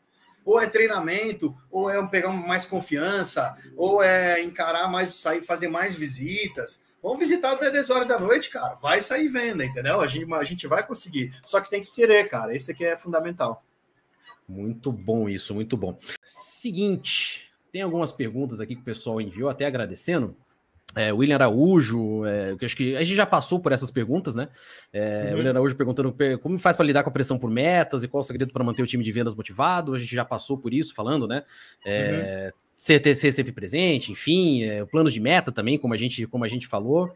Ou é treinamento, ou é pegar mais confiança, ou é encarar mais, sair, fazer mais visitas. Vamos visitar até 10 horas da noite, cara. Vai sair venda, entendeu? A gente, a gente vai conseguir. Só que tem que querer, cara. Esse aqui é fundamental. Muito bom isso, muito bom. Seguinte, tem algumas perguntas aqui que o pessoal enviou, até agradecendo. É, William Araújo, é, que acho que a gente já passou por essas perguntas, né? É, uhum. William Araújo perguntando como faz para lidar com a pressão por metas e qual o segredo para manter o time de vendas motivado. A gente já passou por isso, falando, né? É, uhum. Ser, ser sempre presente, enfim, é, planos de meta também, como a gente, como a gente falou.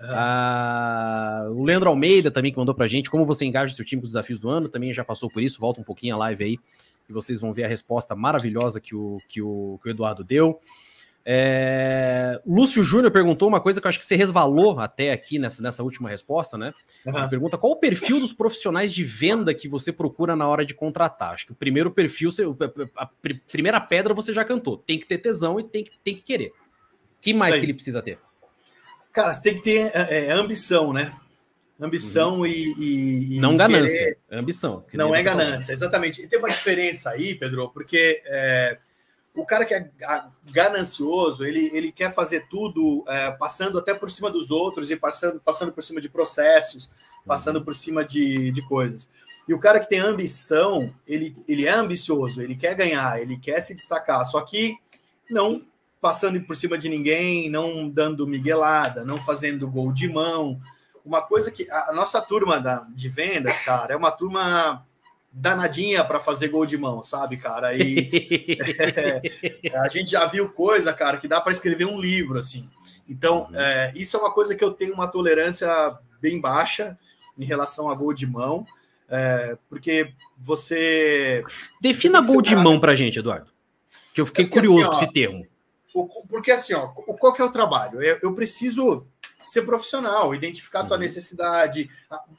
Uhum. Ah, o Leandro Almeida também que mandou para a gente como você engaja seu time com os desafios do ano, também já passou por isso. Volta um pouquinho a live aí e vocês vão ver a resposta maravilhosa que o, que o, que o Eduardo deu. É... Lúcio Júnior perguntou uma coisa que eu acho que você resvalou até aqui nessa, nessa última resposta, né? Uhum. Ele pergunta qual o perfil dos profissionais de venda que você procura na hora de contratar. Acho que o primeiro perfil, a primeira pedra você já cantou. Tem que ter tesão e tem que, tem que querer. que mais que ele precisa ter? Cara, você tem que ter é, é ambição, né? Ambição uhum. e, e, Não ganância, querer... é ambição. Não é ganância, exatamente. E tem uma diferença aí, Pedro, porque é, o cara que é ganancioso, ele, ele quer fazer tudo é, passando até por cima dos outros e passando, passando por cima de processos, passando uhum. por cima de, de coisas. E o cara que tem ambição, ele, ele é ambicioso, ele quer ganhar, ele quer se destacar, só que não passando por cima de ninguém, não dando miguelada, não fazendo gol de mão. Uma coisa que a nossa turma da, de vendas, cara, é uma turma danadinha para fazer gol de mão, sabe, cara? E é, a gente já viu coisa, cara, que dá para escrever um livro, assim. Então, uhum. é, isso é uma coisa que eu tenho uma tolerância bem baixa em relação a gol de mão, é, porque você. Defina gol de mão para gente, Eduardo. Que eu fiquei é porque, curioso assim, ó, com esse termo. porque assim, ó, qual que é o trabalho? Eu preciso ser profissional, identificar a tua uhum. necessidade,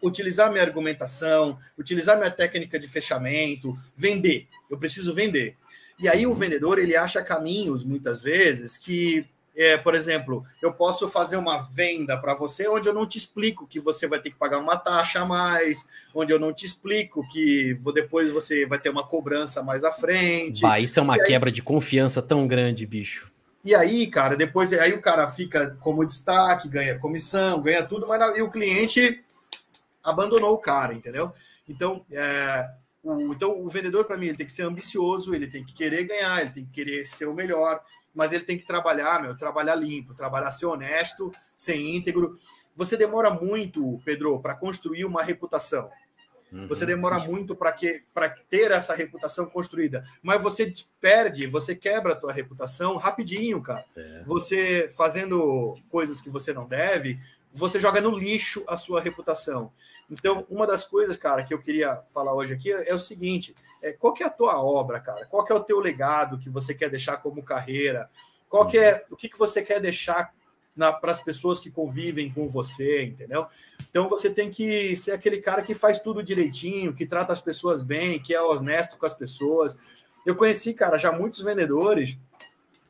utilizar minha argumentação, utilizar minha técnica de fechamento, vender. Eu preciso vender. E aí o uhum. vendedor ele acha caminhos muitas vezes que é, por exemplo, eu posso fazer uma venda para você onde eu não te explico que você vai ter que pagar uma taxa a mais, onde eu não te explico que depois você vai ter uma cobrança mais à frente. Bah, isso é uma quebra de confiança tão grande, bicho. E aí, cara, depois aí o cara fica como destaque, ganha comissão, ganha tudo, mas e o cliente abandonou o cara, entendeu? Então, é, o, então o vendedor, para mim, ele tem que ser ambicioso, ele tem que querer ganhar, ele tem que querer ser o melhor, mas ele tem que trabalhar, meu, trabalhar limpo, trabalhar ser honesto, ser íntegro. Você demora muito, Pedro, para construir uma reputação. Uhum. Você demora muito para que para ter essa reputação construída, mas você perde, você quebra a tua reputação rapidinho, cara. É. Você fazendo coisas que você não deve, você joga no lixo a sua reputação. Então, uma das coisas, cara, que eu queria falar hoje aqui é o seguinte: é, qual que é a tua obra, cara? Qual que é o teu legado que você quer deixar como carreira? Qual que é o que, que você quer deixar para as pessoas que convivem com você, entendeu? Então você tem que ser aquele cara que faz tudo direitinho, que trata as pessoas bem, que é honesto com as pessoas. Eu conheci, cara, já muitos vendedores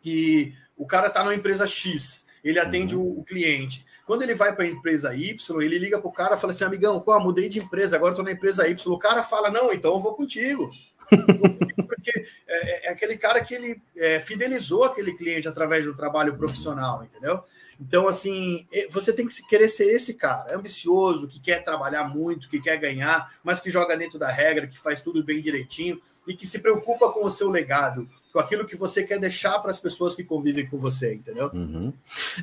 que o cara está numa empresa X, ele atende uhum. o, cliente. Quando ele vai para a empresa Y, ele liga para o cara e fala assim: amigão, pô, mudei de empresa, agora estou na empresa Y. O cara fala: não, então eu vou contigo. Porque é, é, aquele cara que ele é, fidelizou aquele cliente através do trabalho profissional, entendeu? Então, assim, você tem que querer ser esse cara, ambicioso, que quer trabalhar muito, que quer ganhar, mas que joga dentro da regra, que faz tudo bem direitinho e que se preocupa com o seu legado, com aquilo que você quer deixar para as pessoas que convivem com você, entendeu? Uhum.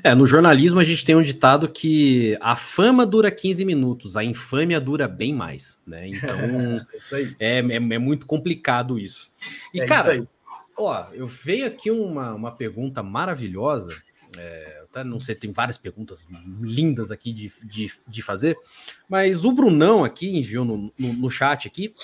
É, no jornalismo a gente tem um ditado que a fama dura 15 minutos, a infâmia dura bem mais, né? Então, é, é, é, é, muito complicado isso. E, é cara, isso ó, eu veio aqui uma, uma pergunta maravilhosa é, tá, não sei, tem várias perguntas lindas aqui de, de, de fazer, mas o Brunão aqui enviou no, no, no chat aqui,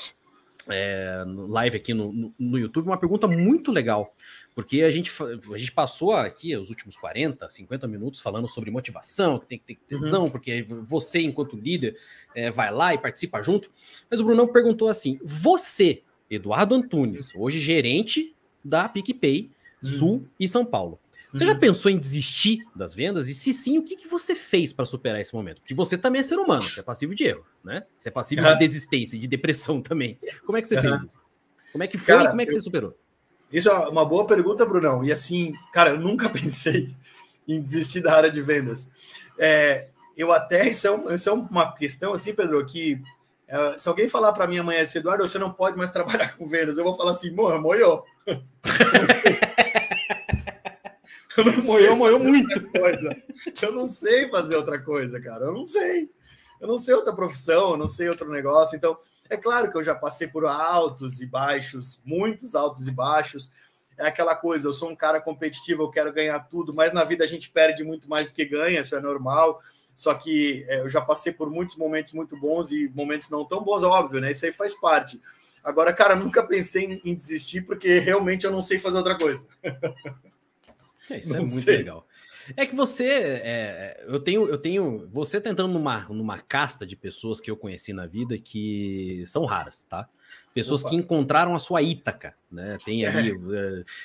é, live aqui no, no, no, YouTube, uma pergunta muito legal, porque a gente, a gente passou aqui os últimos 40, 50 minutos falando sobre motivação, que tem que ter tesão, uhum. porque você, enquanto líder, é, vai lá e participa junto. Mas o Brunão perguntou assim: você, Eduardo Antunes, hoje gerente da PicPay, Sul uhum. e São Paulo, você já uhum. pensou em desistir das vendas? E se sim, o que, que você fez para superar esse momento? Porque você também é ser humano, você é passivo de erro, né? Você é passivo uhum. de desistência, de depressão também. Como é que você fez isso? Como é que foi cara, e como é que eu... você superou? Isso é uma boa pergunta, Brunão. E assim, cara, eu nunca pensei em desistir da área de vendas. É, eu até, isso é, um, isso é uma questão assim, Pedro, que é, se alguém falar para mim amanhã, Eduardo, você não pode mais trabalhar com vendas, eu vou falar assim, morra, moiou. Eu não moeu, moeu muito. Coisa. Eu não sei fazer outra coisa, cara. Eu não sei. Eu não sei outra profissão, eu não sei outro negócio. Então, é claro que eu já passei por altos e baixos, muitos altos e baixos. É aquela coisa, eu sou um cara competitivo, eu quero ganhar tudo, mas na vida a gente perde muito mais do que ganha, isso é normal. Só que é, eu já passei por muitos momentos muito bons e momentos não tão bons, óbvio, né? Isso aí faz parte. Agora, cara, nunca pensei em, em desistir porque realmente eu não sei fazer outra coisa. É, isso é não é muito sei. legal. É que você, é, eu tenho, eu tenho, você tá entrando numa, numa casta de pessoas que eu conheci na vida que são raras, tá? Pessoas Opa. que encontraram a sua Ítaca, né? Tem ali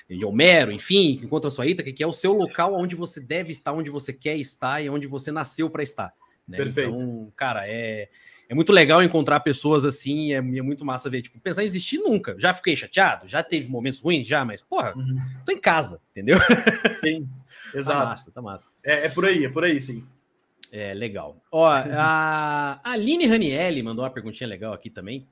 é. Homero, enfim, que encontra a sua Ítaca, que é o seu local onde você deve estar, onde você quer estar e onde você nasceu para estar. Né? Perfeito. Então, cara, é, é muito legal encontrar pessoas assim, é, é, muito massa ver, tipo, pensar em existir nunca. Já fiquei chateado, já teve momentos ruins, já, mas, porra, uhum. tô em casa, entendeu? Sim, exato. Tá massa, tá massa. É, é por aí, é por aí, sim. É, legal. Ó, a Aline Ranielli mandou uma perguntinha legal aqui também.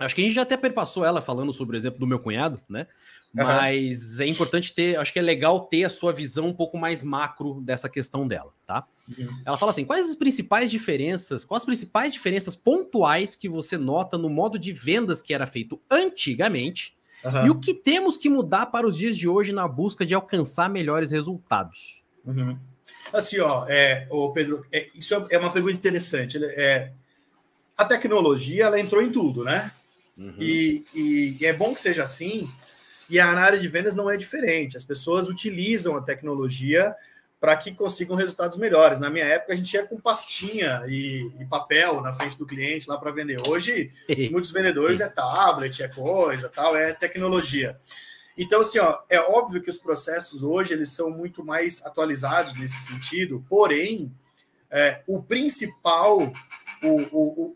Acho que a gente já até perpassou ela falando sobre o exemplo do meu cunhado, né? Mas uhum. é importante ter, acho que é legal ter a sua visão um pouco mais macro dessa questão dela, tá? Uhum. Ela fala assim: quais as principais diferenças, quais as principais diferenças pontuais que você nota no modo de vendas que era feito antigamente uhum. e o que temos que mudar para os dias de hoje na busca de alcançar melhores resultados? Uhum. Assim, ó, é, ô Pedro, é, isso é uma pergunta interessante. É, a tecnologia ela entrou em tudo, né? Uhum. E, e é bom que seja assim E a área de vendas não é diferente. As pessoas utilizam a tecnologia para que consigam resultados melhores. Na minha época, a gente ia com pastinha e, e papel na frente do cliente lá para vender. Hoje, muitos vendedores é tablet, é coisa, tal, é tecnologia. Então, assim, ó, é óbvio que os processos hoje eles são muito mais atualizados nesse sentido, porém, é, o principal, o, o,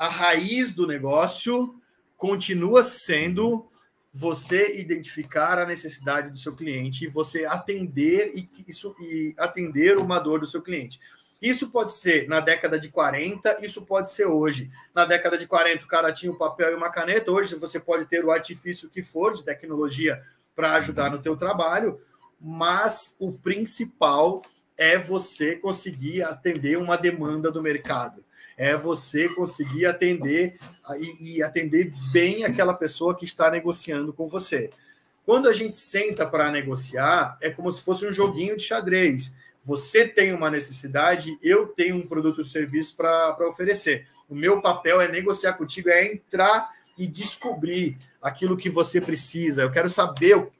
a raiz do negócio continua sendo você identificar a necessidade do seu cliente e você atender e, isso, e atender uma dor do seu cliente. Isso pode ser na década de 40, isso pode ser hoje. Na década de 40, o cara tinha um papel e uma caneta, hoje você pode ter o artifício que for de tecnologia para ajudar no teu trabalho, mas o principal é você conseguir atender uma demanda do mercado é você conseguir atender e, e atender bem aquela pessoa que está negociando com você. Quando a gente senta para negociar, é como se fosse um joguinho de xadrez. Você tem uma necessidade, eu tenho um produto ou serviço para oferecer. O meu papel é negociar contigo, é entrar e descobrir aquilo que você precisa. Eu quero saber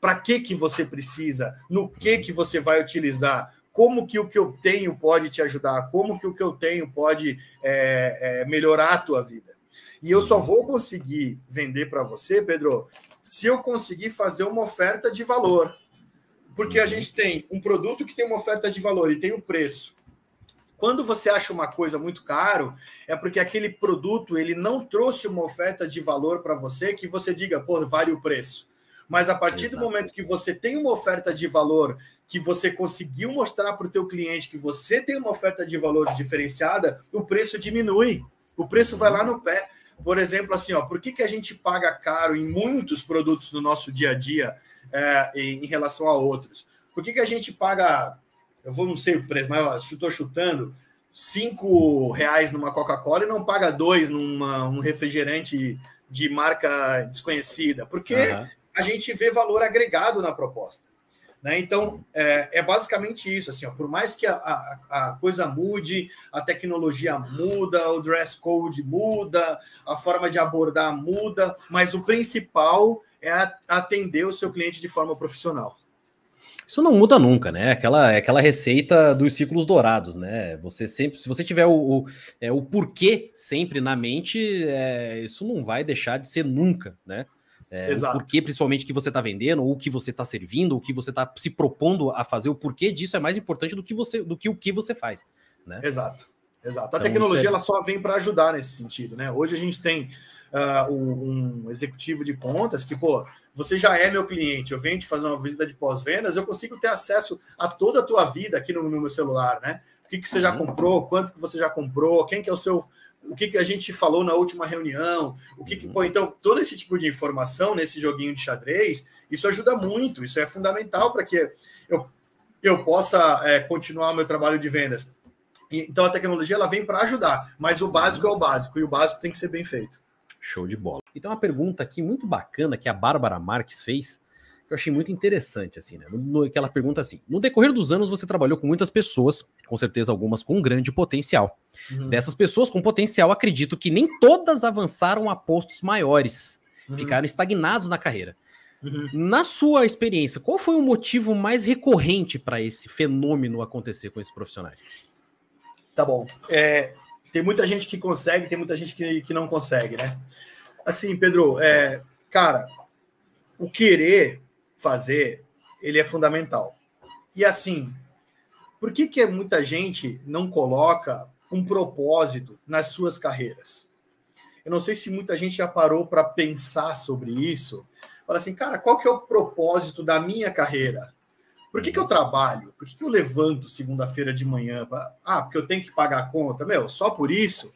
para que, que você precisa, no que, que você vai utilizar como que o que eu tenho pode te ajudar, como que o que eu tenho pode é, é, melhorar a tua vida. E eu só vou conseguir vender para você, Pedro, se eu conseguir fazer uma oferta de valor. Porque a uhum. gente tem um produto que tem uma oferta de valor e tem o um preço. Quando você acha uma coisa muito caro, é porque aquele produto ele não trouxe uma oferta de valor para você que você diga, pô, vale o preço. Mas a partir Exato. do momento que você tem uma oferta de valor, que você conseguiu mostrar para o teu cliente que você tem uma oferta de valor diferenciada, o preço diminui. O preço vai lá no pé. Por exemplo, assim, ó, por que, que a gente paga caro em muitos produtos no nosso dia a dia é, em, em, relação a outros? Por que, que a gente paga, eu vou não sei o preço, mas estou chutando, cinco reais numa Coca-Cola e não paga dois numa, um refrigerante de marca desconhecida? Porque uhum a gente vê valor agregado na proposta. Né? Então, é, é, basicamente isso. Assim, ó, por mais que a, a, a, coisa mude, a tecnologia muda, o dress code muda, a forma de abordar muda, mas o principal é atender o seu cliente de forma profissional. Isso não muda nunca, né? Aquela, é aquela receita dos ciclos dourados, né? Você sempre, se você tiver o, o, é, o porquê sempre na mente, é, isso não vai deixar de ser nunca, né? É, Exato. O porquê, principalmente, que você está vendendo, ou o que você está servindo, ou o que você está se propondo a fazer, o porquê disso é mais importante do que, você, do que o que você faz. Né? Exato. Exato. A então, tecnologia é... ela só vem para ajudar nesse sentido, né? Hoje a gente tem uh, um executivo de contas que, pô, você já é meu cliente, eu venho te fazer uma visita de pós-vendas, eu consigo ter acesso a toda a tua vida aqui no, no meu celular, né? O que, que você já uhum. comprou, quanto que você já comprou, quem que é o seu o que, que a gente falou na última reunião, o que, que uhum. pô, então todo esse tipo de informação nesse joguinho de xadrez, isso ajuda muito, isso é fundamental para que eu, eu possa é, continuar o meu trabalho de vendas. Então a tecnologia ela vem para ajudar, mas o básico é o básico e o básico tem que ser bem feito. Show de bola. Então uma pergunta aqui muito bacana que a Bárbara Marques fez eu achei muito interessante, assim, né? No, aquela pergunta assim: no decorrer dos anos você trabalhou com muitas pessoas, com certeza algumas com grande potencial. Uhum. Dessas pessoas com potencial, acredito que nem todas avançaram a postos maiores, uhum. ficaram estagnados na carreira. Uhum. Na sua experiência, qual foi o motivo mais recorrente para esse fenômeno acontecer com esses profissionais? Tá bom. É, tem muita gente que consegue, tem muita gente que, que não consegue, né? Assim, Pedro, é, cara, o querer fazer, ele é fundamental. E assim, por que, que muita gente não coloca um propósito nas suas carreiras? Eu não sei se muita gente já parou para pensar sobre isso. Fala assim, cara, qual que é o propósito da minha carreira? Por que, que eu trabalho? Por que, que eu levanto segunda-feira de manhã? Ah, porque eu tenho que pagar a conta. Meu, só por isso.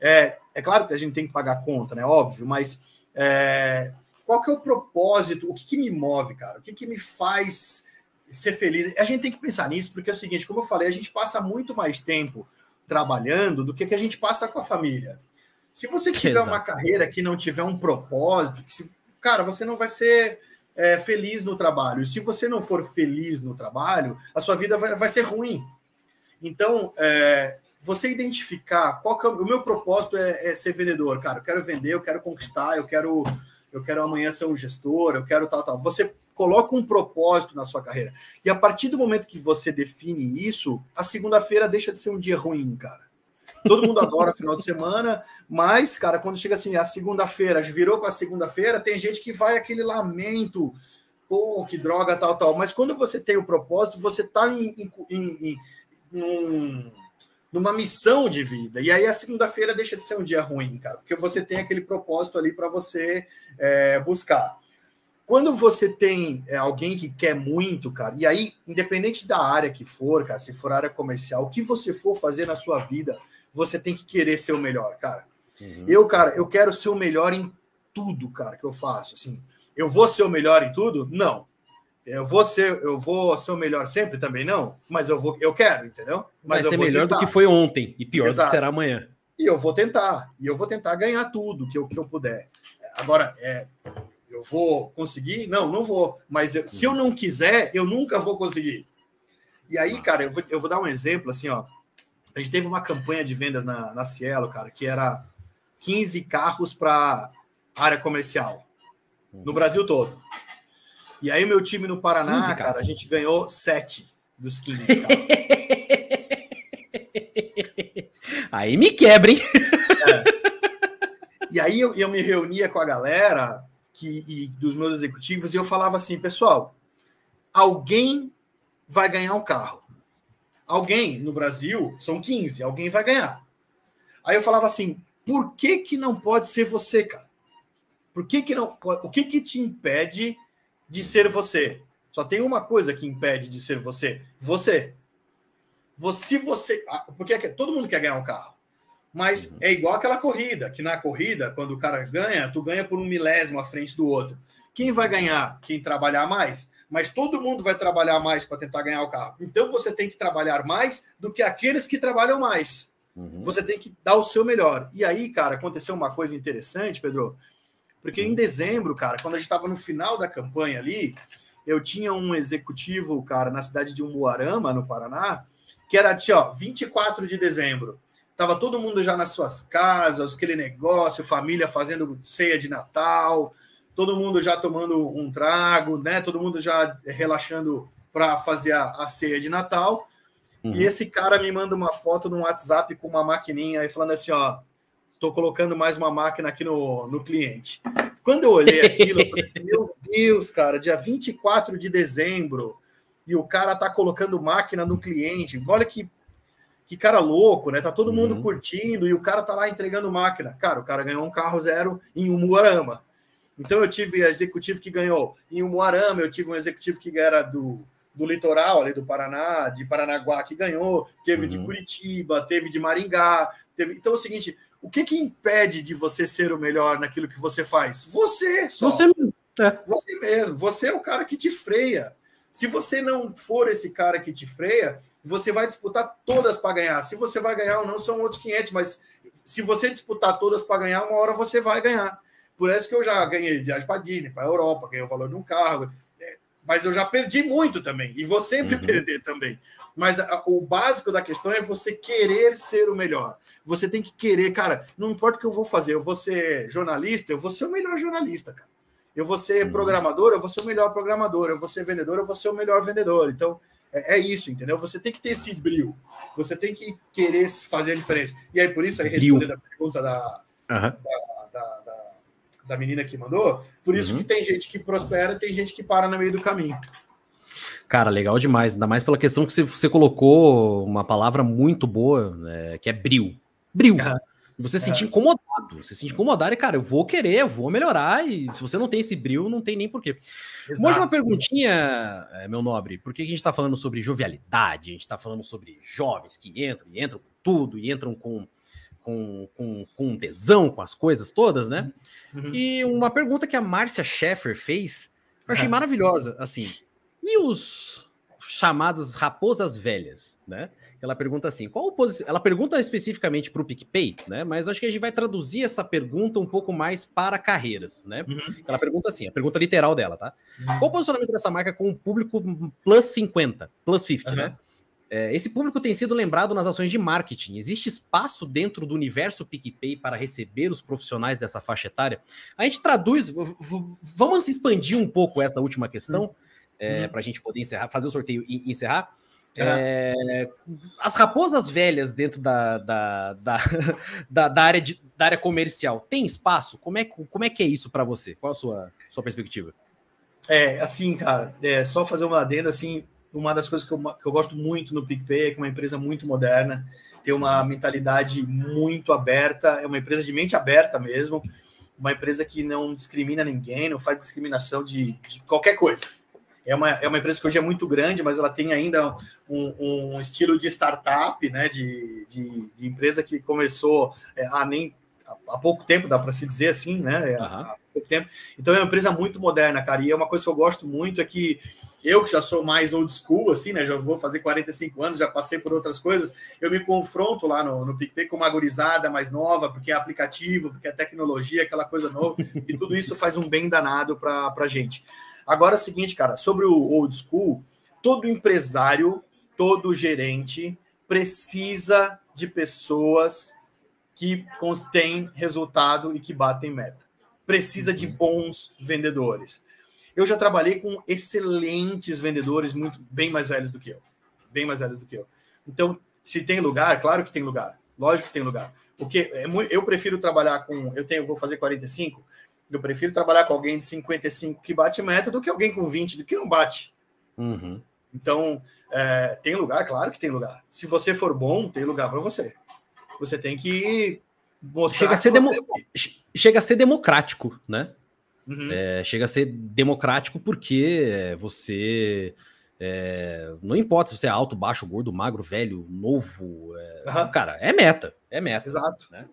É, é claro que a gente tem que pagar a conta, né? Óbvio, mas é, qual que é o propósito? O que, que me move, cara? O que, que me faz ser feliz? A gente tem que pensar nisso, porque é o seguinte, como eu falei, a gente passa muito mais tempo trabalhando do que que a gente passa com a família. Se você tiver Exato. uma carreira que não tiver um propósito, se, cara, você não vai ser é, feliz no trabalho. E se você não for feliz no trabalho, a sua vida vai, vai ser ruim. Então, é, você identificar qual que é o meu propósito é, é, ser vendedor, cara. Eu quero vender, eu quero conquistar, eu quero eu quero amanhã ser um gestor, eu quero tal, tal. Você coloca um propósito na sua carreira. E a partir do momento que você define isso, a segunda-feira deixa de ser um dia ruim, cara. Todo mundo adora final de semana, mas, cara, quando chega assim, a segunda-feira, virou para segunda-feira, tem gente que vai aquele lamento, pô, que droga, tal, tal. Mas quando você tem o propósito, você está em, em, em, em numa missão de vida. E aí a segunda-feira deixa de ser um dia ruim, cara, porque você tem aquele propósito ali para você é, buscar. Quando você tem é, alguém que quer muito, cara, e aí, independente da área que for, cara, se for área comercial, o que você for fazer na sua vida, você tem que querer ser o melhor, cara. Uhum. Eu, cara, eu quero ser o melhor em tudo, cara, que eu faço. Assim, eu vou ser o melhor em tudo? Não. Eu vou ser, eu vou ser o melhor sempre também não, mas eu vou, eu quero, entendeu? Mas Vai ser melhor tentar. do que foi ontem e pior Exato. do que será amanhã. E eu vou tentar, e eu vou tentar ganhar tudo que eu, que eu puder. Agora, é, eu vou conseguir? Não, não vou. Mas eu, se eu não quiser, eu nunca vou conseguir. E aí, cara, eu vou, eu vou dar um exemplo assim, ó. A gente teve uma campanha de vendas na, na Cielo, cara, que era 15 carros para área comercial no Brasil todo. E aí, meu time no Paraná, 15, cara, a gente ganhou 7 dos 15. aí me quebra, hein? É. E aí eu, eu me reunia com a galera que, e dos meus executivos e eu falava assim, pessoal, alguém vai ganhar um carro. Alguém no Brasil, são 15, alguém vai ganhar. Aí eu falava assim, por que que não pode ser você, cara? Por que que não, o que que te impede de ser você? Só tem uma coisa que impede de ser você, você. Você, você, ah, porque todo mundo quer ganhar um carro. Mas uhum. é igual aquela corrida, que na corrida, quando o cara ganha, tu ganha por um milésimo à frente do outro. Quem vai ganhar? Quem trabalhar mais. Mas todo mundo vai trabalhar mais para tentar ganhar o carro. Então você tem que trabalhar mais do que aqueles que trabalham mais. Uhum. Você tem que dar o seu melhor. E aí, cara, aconteceu uma coisa interessante, Pedro, porque em dezembro, cara, quando a gente estava no final da campanha ali, eu tinha um executivo, cara, na cidade de Umuarama, no Paraná, que era, ó, 24 de dezembro. Tava todo mundo já nas suas casas, aquele negócio, família fazendo ceia de Natal, todo mundo já tomando um trago, né? Todo mundo já relaxando para fazer a, a, ceia de Natal. Uhum. E esse cara me manda uma foto no WhatsApp com uma maquininha aí falando assim, ó, tô colocando mais uma máquina aqui no, no cliente. Quando eu olhei aquilo, eu falei assim, meu Deus, cara, dia 24 de dezembro, e o cara tá colocando máquina no cliente. Olha que que cara louco, né? Tá todo uhum. mundo curtindo e o cara tá lá entregando máquina. Cara, o cara ganhou um carro zero em Umuarama. Então eu tive executivo que ganhou em Umuarama, eu tive um executivo que era do, do litoral ali do Paraná, de Paranaguá que ganhou, teve uhum. de Curitiba, teve de Maringá, teve. Então é o seguinte, o que que impede de você ser o melhor naquilo que você faz? Você, só. Você mesmo. É. Você mesmo. Você é o cara que te freia. Se você não for esse cara que te freia, você vai disputar todas para ganhar. Se você vai ganhar ou não, são outros 500, mas se você disputar todas para ganhar, uma hora você vai ganhar. Por isso que eu já ganhei viagem para Disney, para Europa, ganhei o valor de um carro, mas eu já perdi muito também, e vou sempre uhum. perder também. Mas a, o básico da questão é você querer ser o melhor. Você tem que querer, cara, não importa o que eu vou fazer, eu vou ser jornalista, eu vou ser o melhor jornalista, cara. Eu vou ser uhum. programador, eu vou ser o melhor programador, eu vou ser vendedor, eu vou ser o melhor vendedor. Então, é, é, isso, entendeu? Você tem que ter esse brilho. Você tem que querer fazer a diferença. E aí, por isso, aí respondendo a pergunta da, uhum. da, da, da, da, menina que mandou, por isso uhum. que tem gente que prospera e tem gente que para no meio do caminho. Cara, legal demais. Ainda mais pela questão que você, colocou uma palavra muito boa, é, que é bril. Bril. Uhum. Você se é. sentir incomodado. Você se sentir incomodado e, cara, eu vou querer, eu vou melhorar. E se você não tem esse brilho, não tem nem porquê. Exato. Hoje, uma perguntinha, é, meu nobre. Por que a gente está falando sobre jovialidade? A gente está falando sobre jovens que entram e entram com tudo e entram com, com, com, com tesão, com as coisas todas, né? Uhum. E uma pergunta que a Márcia Sheffer fez, eu achei maravilhosa. Assim, e os chamadas raposas velhas, né? Ela pergunta assim: qual posição? Ela pergunta especificamente para o PicPay, né? Mas acho que a gente vai traduzir essa pergunta um pouco mais para carreiras, né? Uhum. Ela pergunta assim: a pergunta literal dela, tá? Uhum. Qual o posicionamento dessa marca com o público plus 50, plus 50, uhum. né? É, esse público tem sido lembrado nas ações de marketing. Existe espaço dentro do universo PicPay para receber os profissionais dessa faixa etária? A gente traduz, vamos expandir um pouco essa última questão, é, uhum. para a gente poder encerrar, fazer o sorteio e encerrar. É, as raposas velhas dentro da, da, da, da, da área de, da área comercial tem espaço? Como é, como é que é isso para você? Qual a sua, sua perspectiva? É, assim, cara, é, só fazer uma adenda, assim, uma das coisas que eu, que eu gosto muito no PicPay é que é uma empresa muito moderna, tem uma mentalidade muito aberta, é uma empresa de mente aberta mesmo, uma empresa que não discrimina ninguém, não faz discriminação de, de qualquer coisa é uma, é uma empresa que hoje é muito grande, mas ela tem ainda um, um estilo de startup, né? De, de, de empresa que começou é, há nem há pouco tempo, dá para se dizer assim, né? Uhum. Há pouco tempo. Então é uma empresa muito moderna, cara. E é uma coisa que eu gosto muito é que eu que já sou mais old school, assim, né? Já vou fazer 45 anos, já passei por outras coisas. Eu me confronto lá no, no PicPay com uma gurizada mais nova, porque é aplicativo, porque é tecnologia, aquela coisa nova, e tudo isso faz um bem danado para a gente. Agora é o seguinte, cara, sobre o old school, todo empresário, todo gerente precisa de pessoas que têm resultado e que batem meta. Precisa de uhum. bons vendedores. Eu já trabalhei com excelentes vendedores, muito bem mais velhos do que eu. Bem mais velhos do que eu. Então, se tem lugar, claro que tem lugar. Lógico que tem lugar. Porque é eu prefiro trabalhar com. Eu tenho, vou fazer 45. Eu prefiro trabalhar com alguém de 55 que bate meta do que alguém com 20 do que não bate. Uhum. Então, é, tem lugar? Claro que tem lugar. Se você for bom, tem lugar para você. Você tem que mostrar. Chega a ser, demo... é chega a ser democrático, né? Uhum. É, chega a ser democrático porque você. É, não importa se você é alto, baixo, gordo, magro, velho, novo. Uhum. Cara, é meta. É meta. Exato. Né?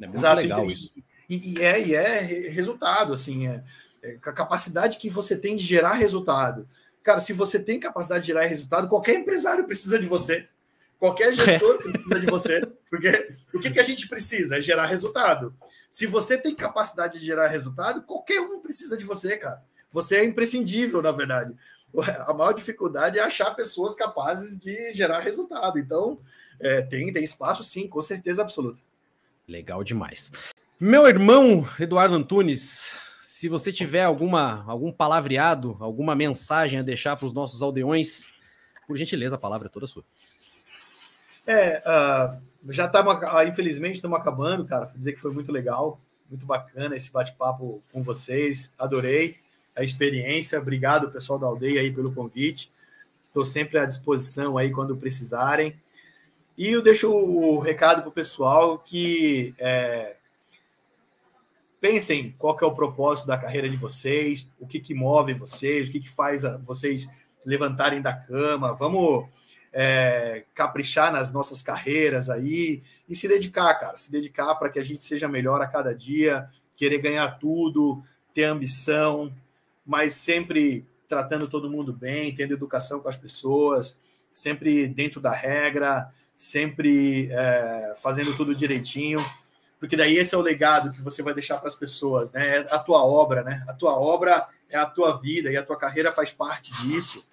É muito Exato. legal e, isso. E, e, é, e é resultado, assim, é, é, a capacidade que você tem de gerar resultado. Cara, se você tem capacidade de gerar resultado, qualquer empresário precisa de você. Qualquer gestor é. precisa de você. Porque o que, que a gente precisa? É gerar resultado. Se você tem capacidade de gerar resultado, qualquer um precisa de você, cara. Você é imprescindível, na verdade. A maior dificuldade é achar pessoas capazes de gerar resultado. Então, é, tem, tem espaço, sim, com certeza absoluta. Legal demais. Meu irmão Eduardo Antunes, se você tiver alguma algum palavreado, alguma mensagem a deixar para os nossos aldeões, por gentileza, a palavra é toda sua. É, uh, já uh, ah, infelizmente, estamos acabando, cara. Vou dizer que foi muito legal, muito bacana esse bate-papo com vocês. Adorei a experiência. Obrigado, pessoal da aldeia, aí pelo convite. Estou sempre à disposição aí quando precisarem. E eu deixo o recado para o pessoal que é, pensem qual é o propósito da carreira de vocês, o que, que move vocês, o que, que faz vocês levantarem da cama. Vamos é, caprichar nas nossas carreiras aí e se dedicar, cara, se dedicar para que a gente seja melhor a cada dia, querer ganhar tudo, ter ambição, mas sempre tratando todo mundo bem, tendo educação com as pessoas, sempre dentro da regra, sempre é, fazendo tudo direitinho porque daí esse é o legado que você vai deixar para as pessoas, né? É a tua obra, né? A tua obra é a tua vida e a tua carreira faz parte disso.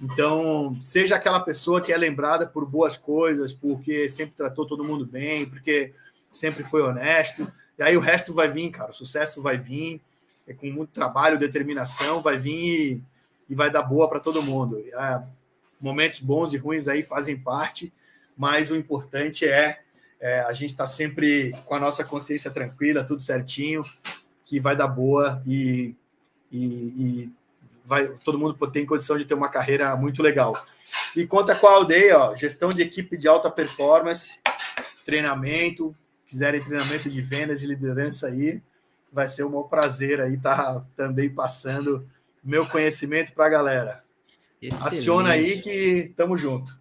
Então, seja aquela pessoa que é lembrada por boas coisas, porque sempre tratou todo mundo bem, porque sempre foi honesto. E aí o resto vai vir, cara. O sucesso vai vir, é com muito trabalho, determinação, vai vir e, e vai dar boa para todo mundo. É, momentos bons e ruins aí fazem parte, mas o importante é é, a gente está sempre com a nossa consciência tranquila, tudo certinho, que vai dar boa e, e, e vai, todo mundo tem condição de ter uma carreira muito legal. E conta com a aldeia, ó, gestão de equipe de alta performance, treinamento, quiserem treinamento de vendas e liderança aí, vai ser um prazer aí estar tá também passando meu conhecimento para a galera. Excelente. Aciona aí que estamos junto.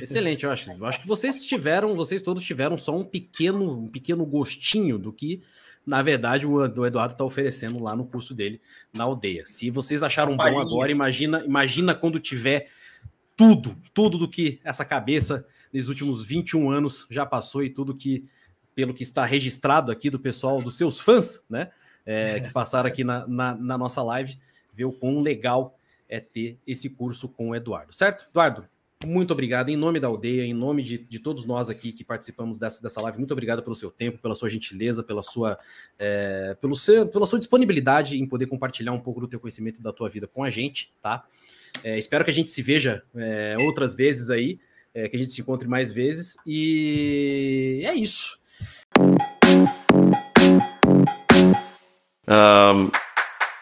Excelente, eu acho. Eu acho que vocês tiveram, vocês todos tiveram só um pequeno, um pequeno gostinho do que, na verdade, o, Eduardo está oferecendo lá no curso dele na aldeia. Se vocês acharam bom agora, imagina, imagina quando tiver tudo, tudo do que essa cabeça nesses últimos 21 anos já passou e tudo que, pelo que está registrado aqui do pessoal, dos seus fãs, né? É, que passaram aqui na, na, na nossa live, ver o quão legal é ter esse curso com o Eduardo, certo? Eduardo, muito obrigado em nome da aldeia, em nome de, de todos nós aqui que participamos dessa, dessa live. Muito obrigado pelo seu tempo, pela sua gentileza, pela sua, é, pelo seu, pela sua disponibilidade em poder compartilhar um pouco do teu conhecimento e da tua vida com a gente, tá? É, espero que a gente se veja é, outras vezes aí, é, que a gente se encontre mais vezes. E é isso. Um...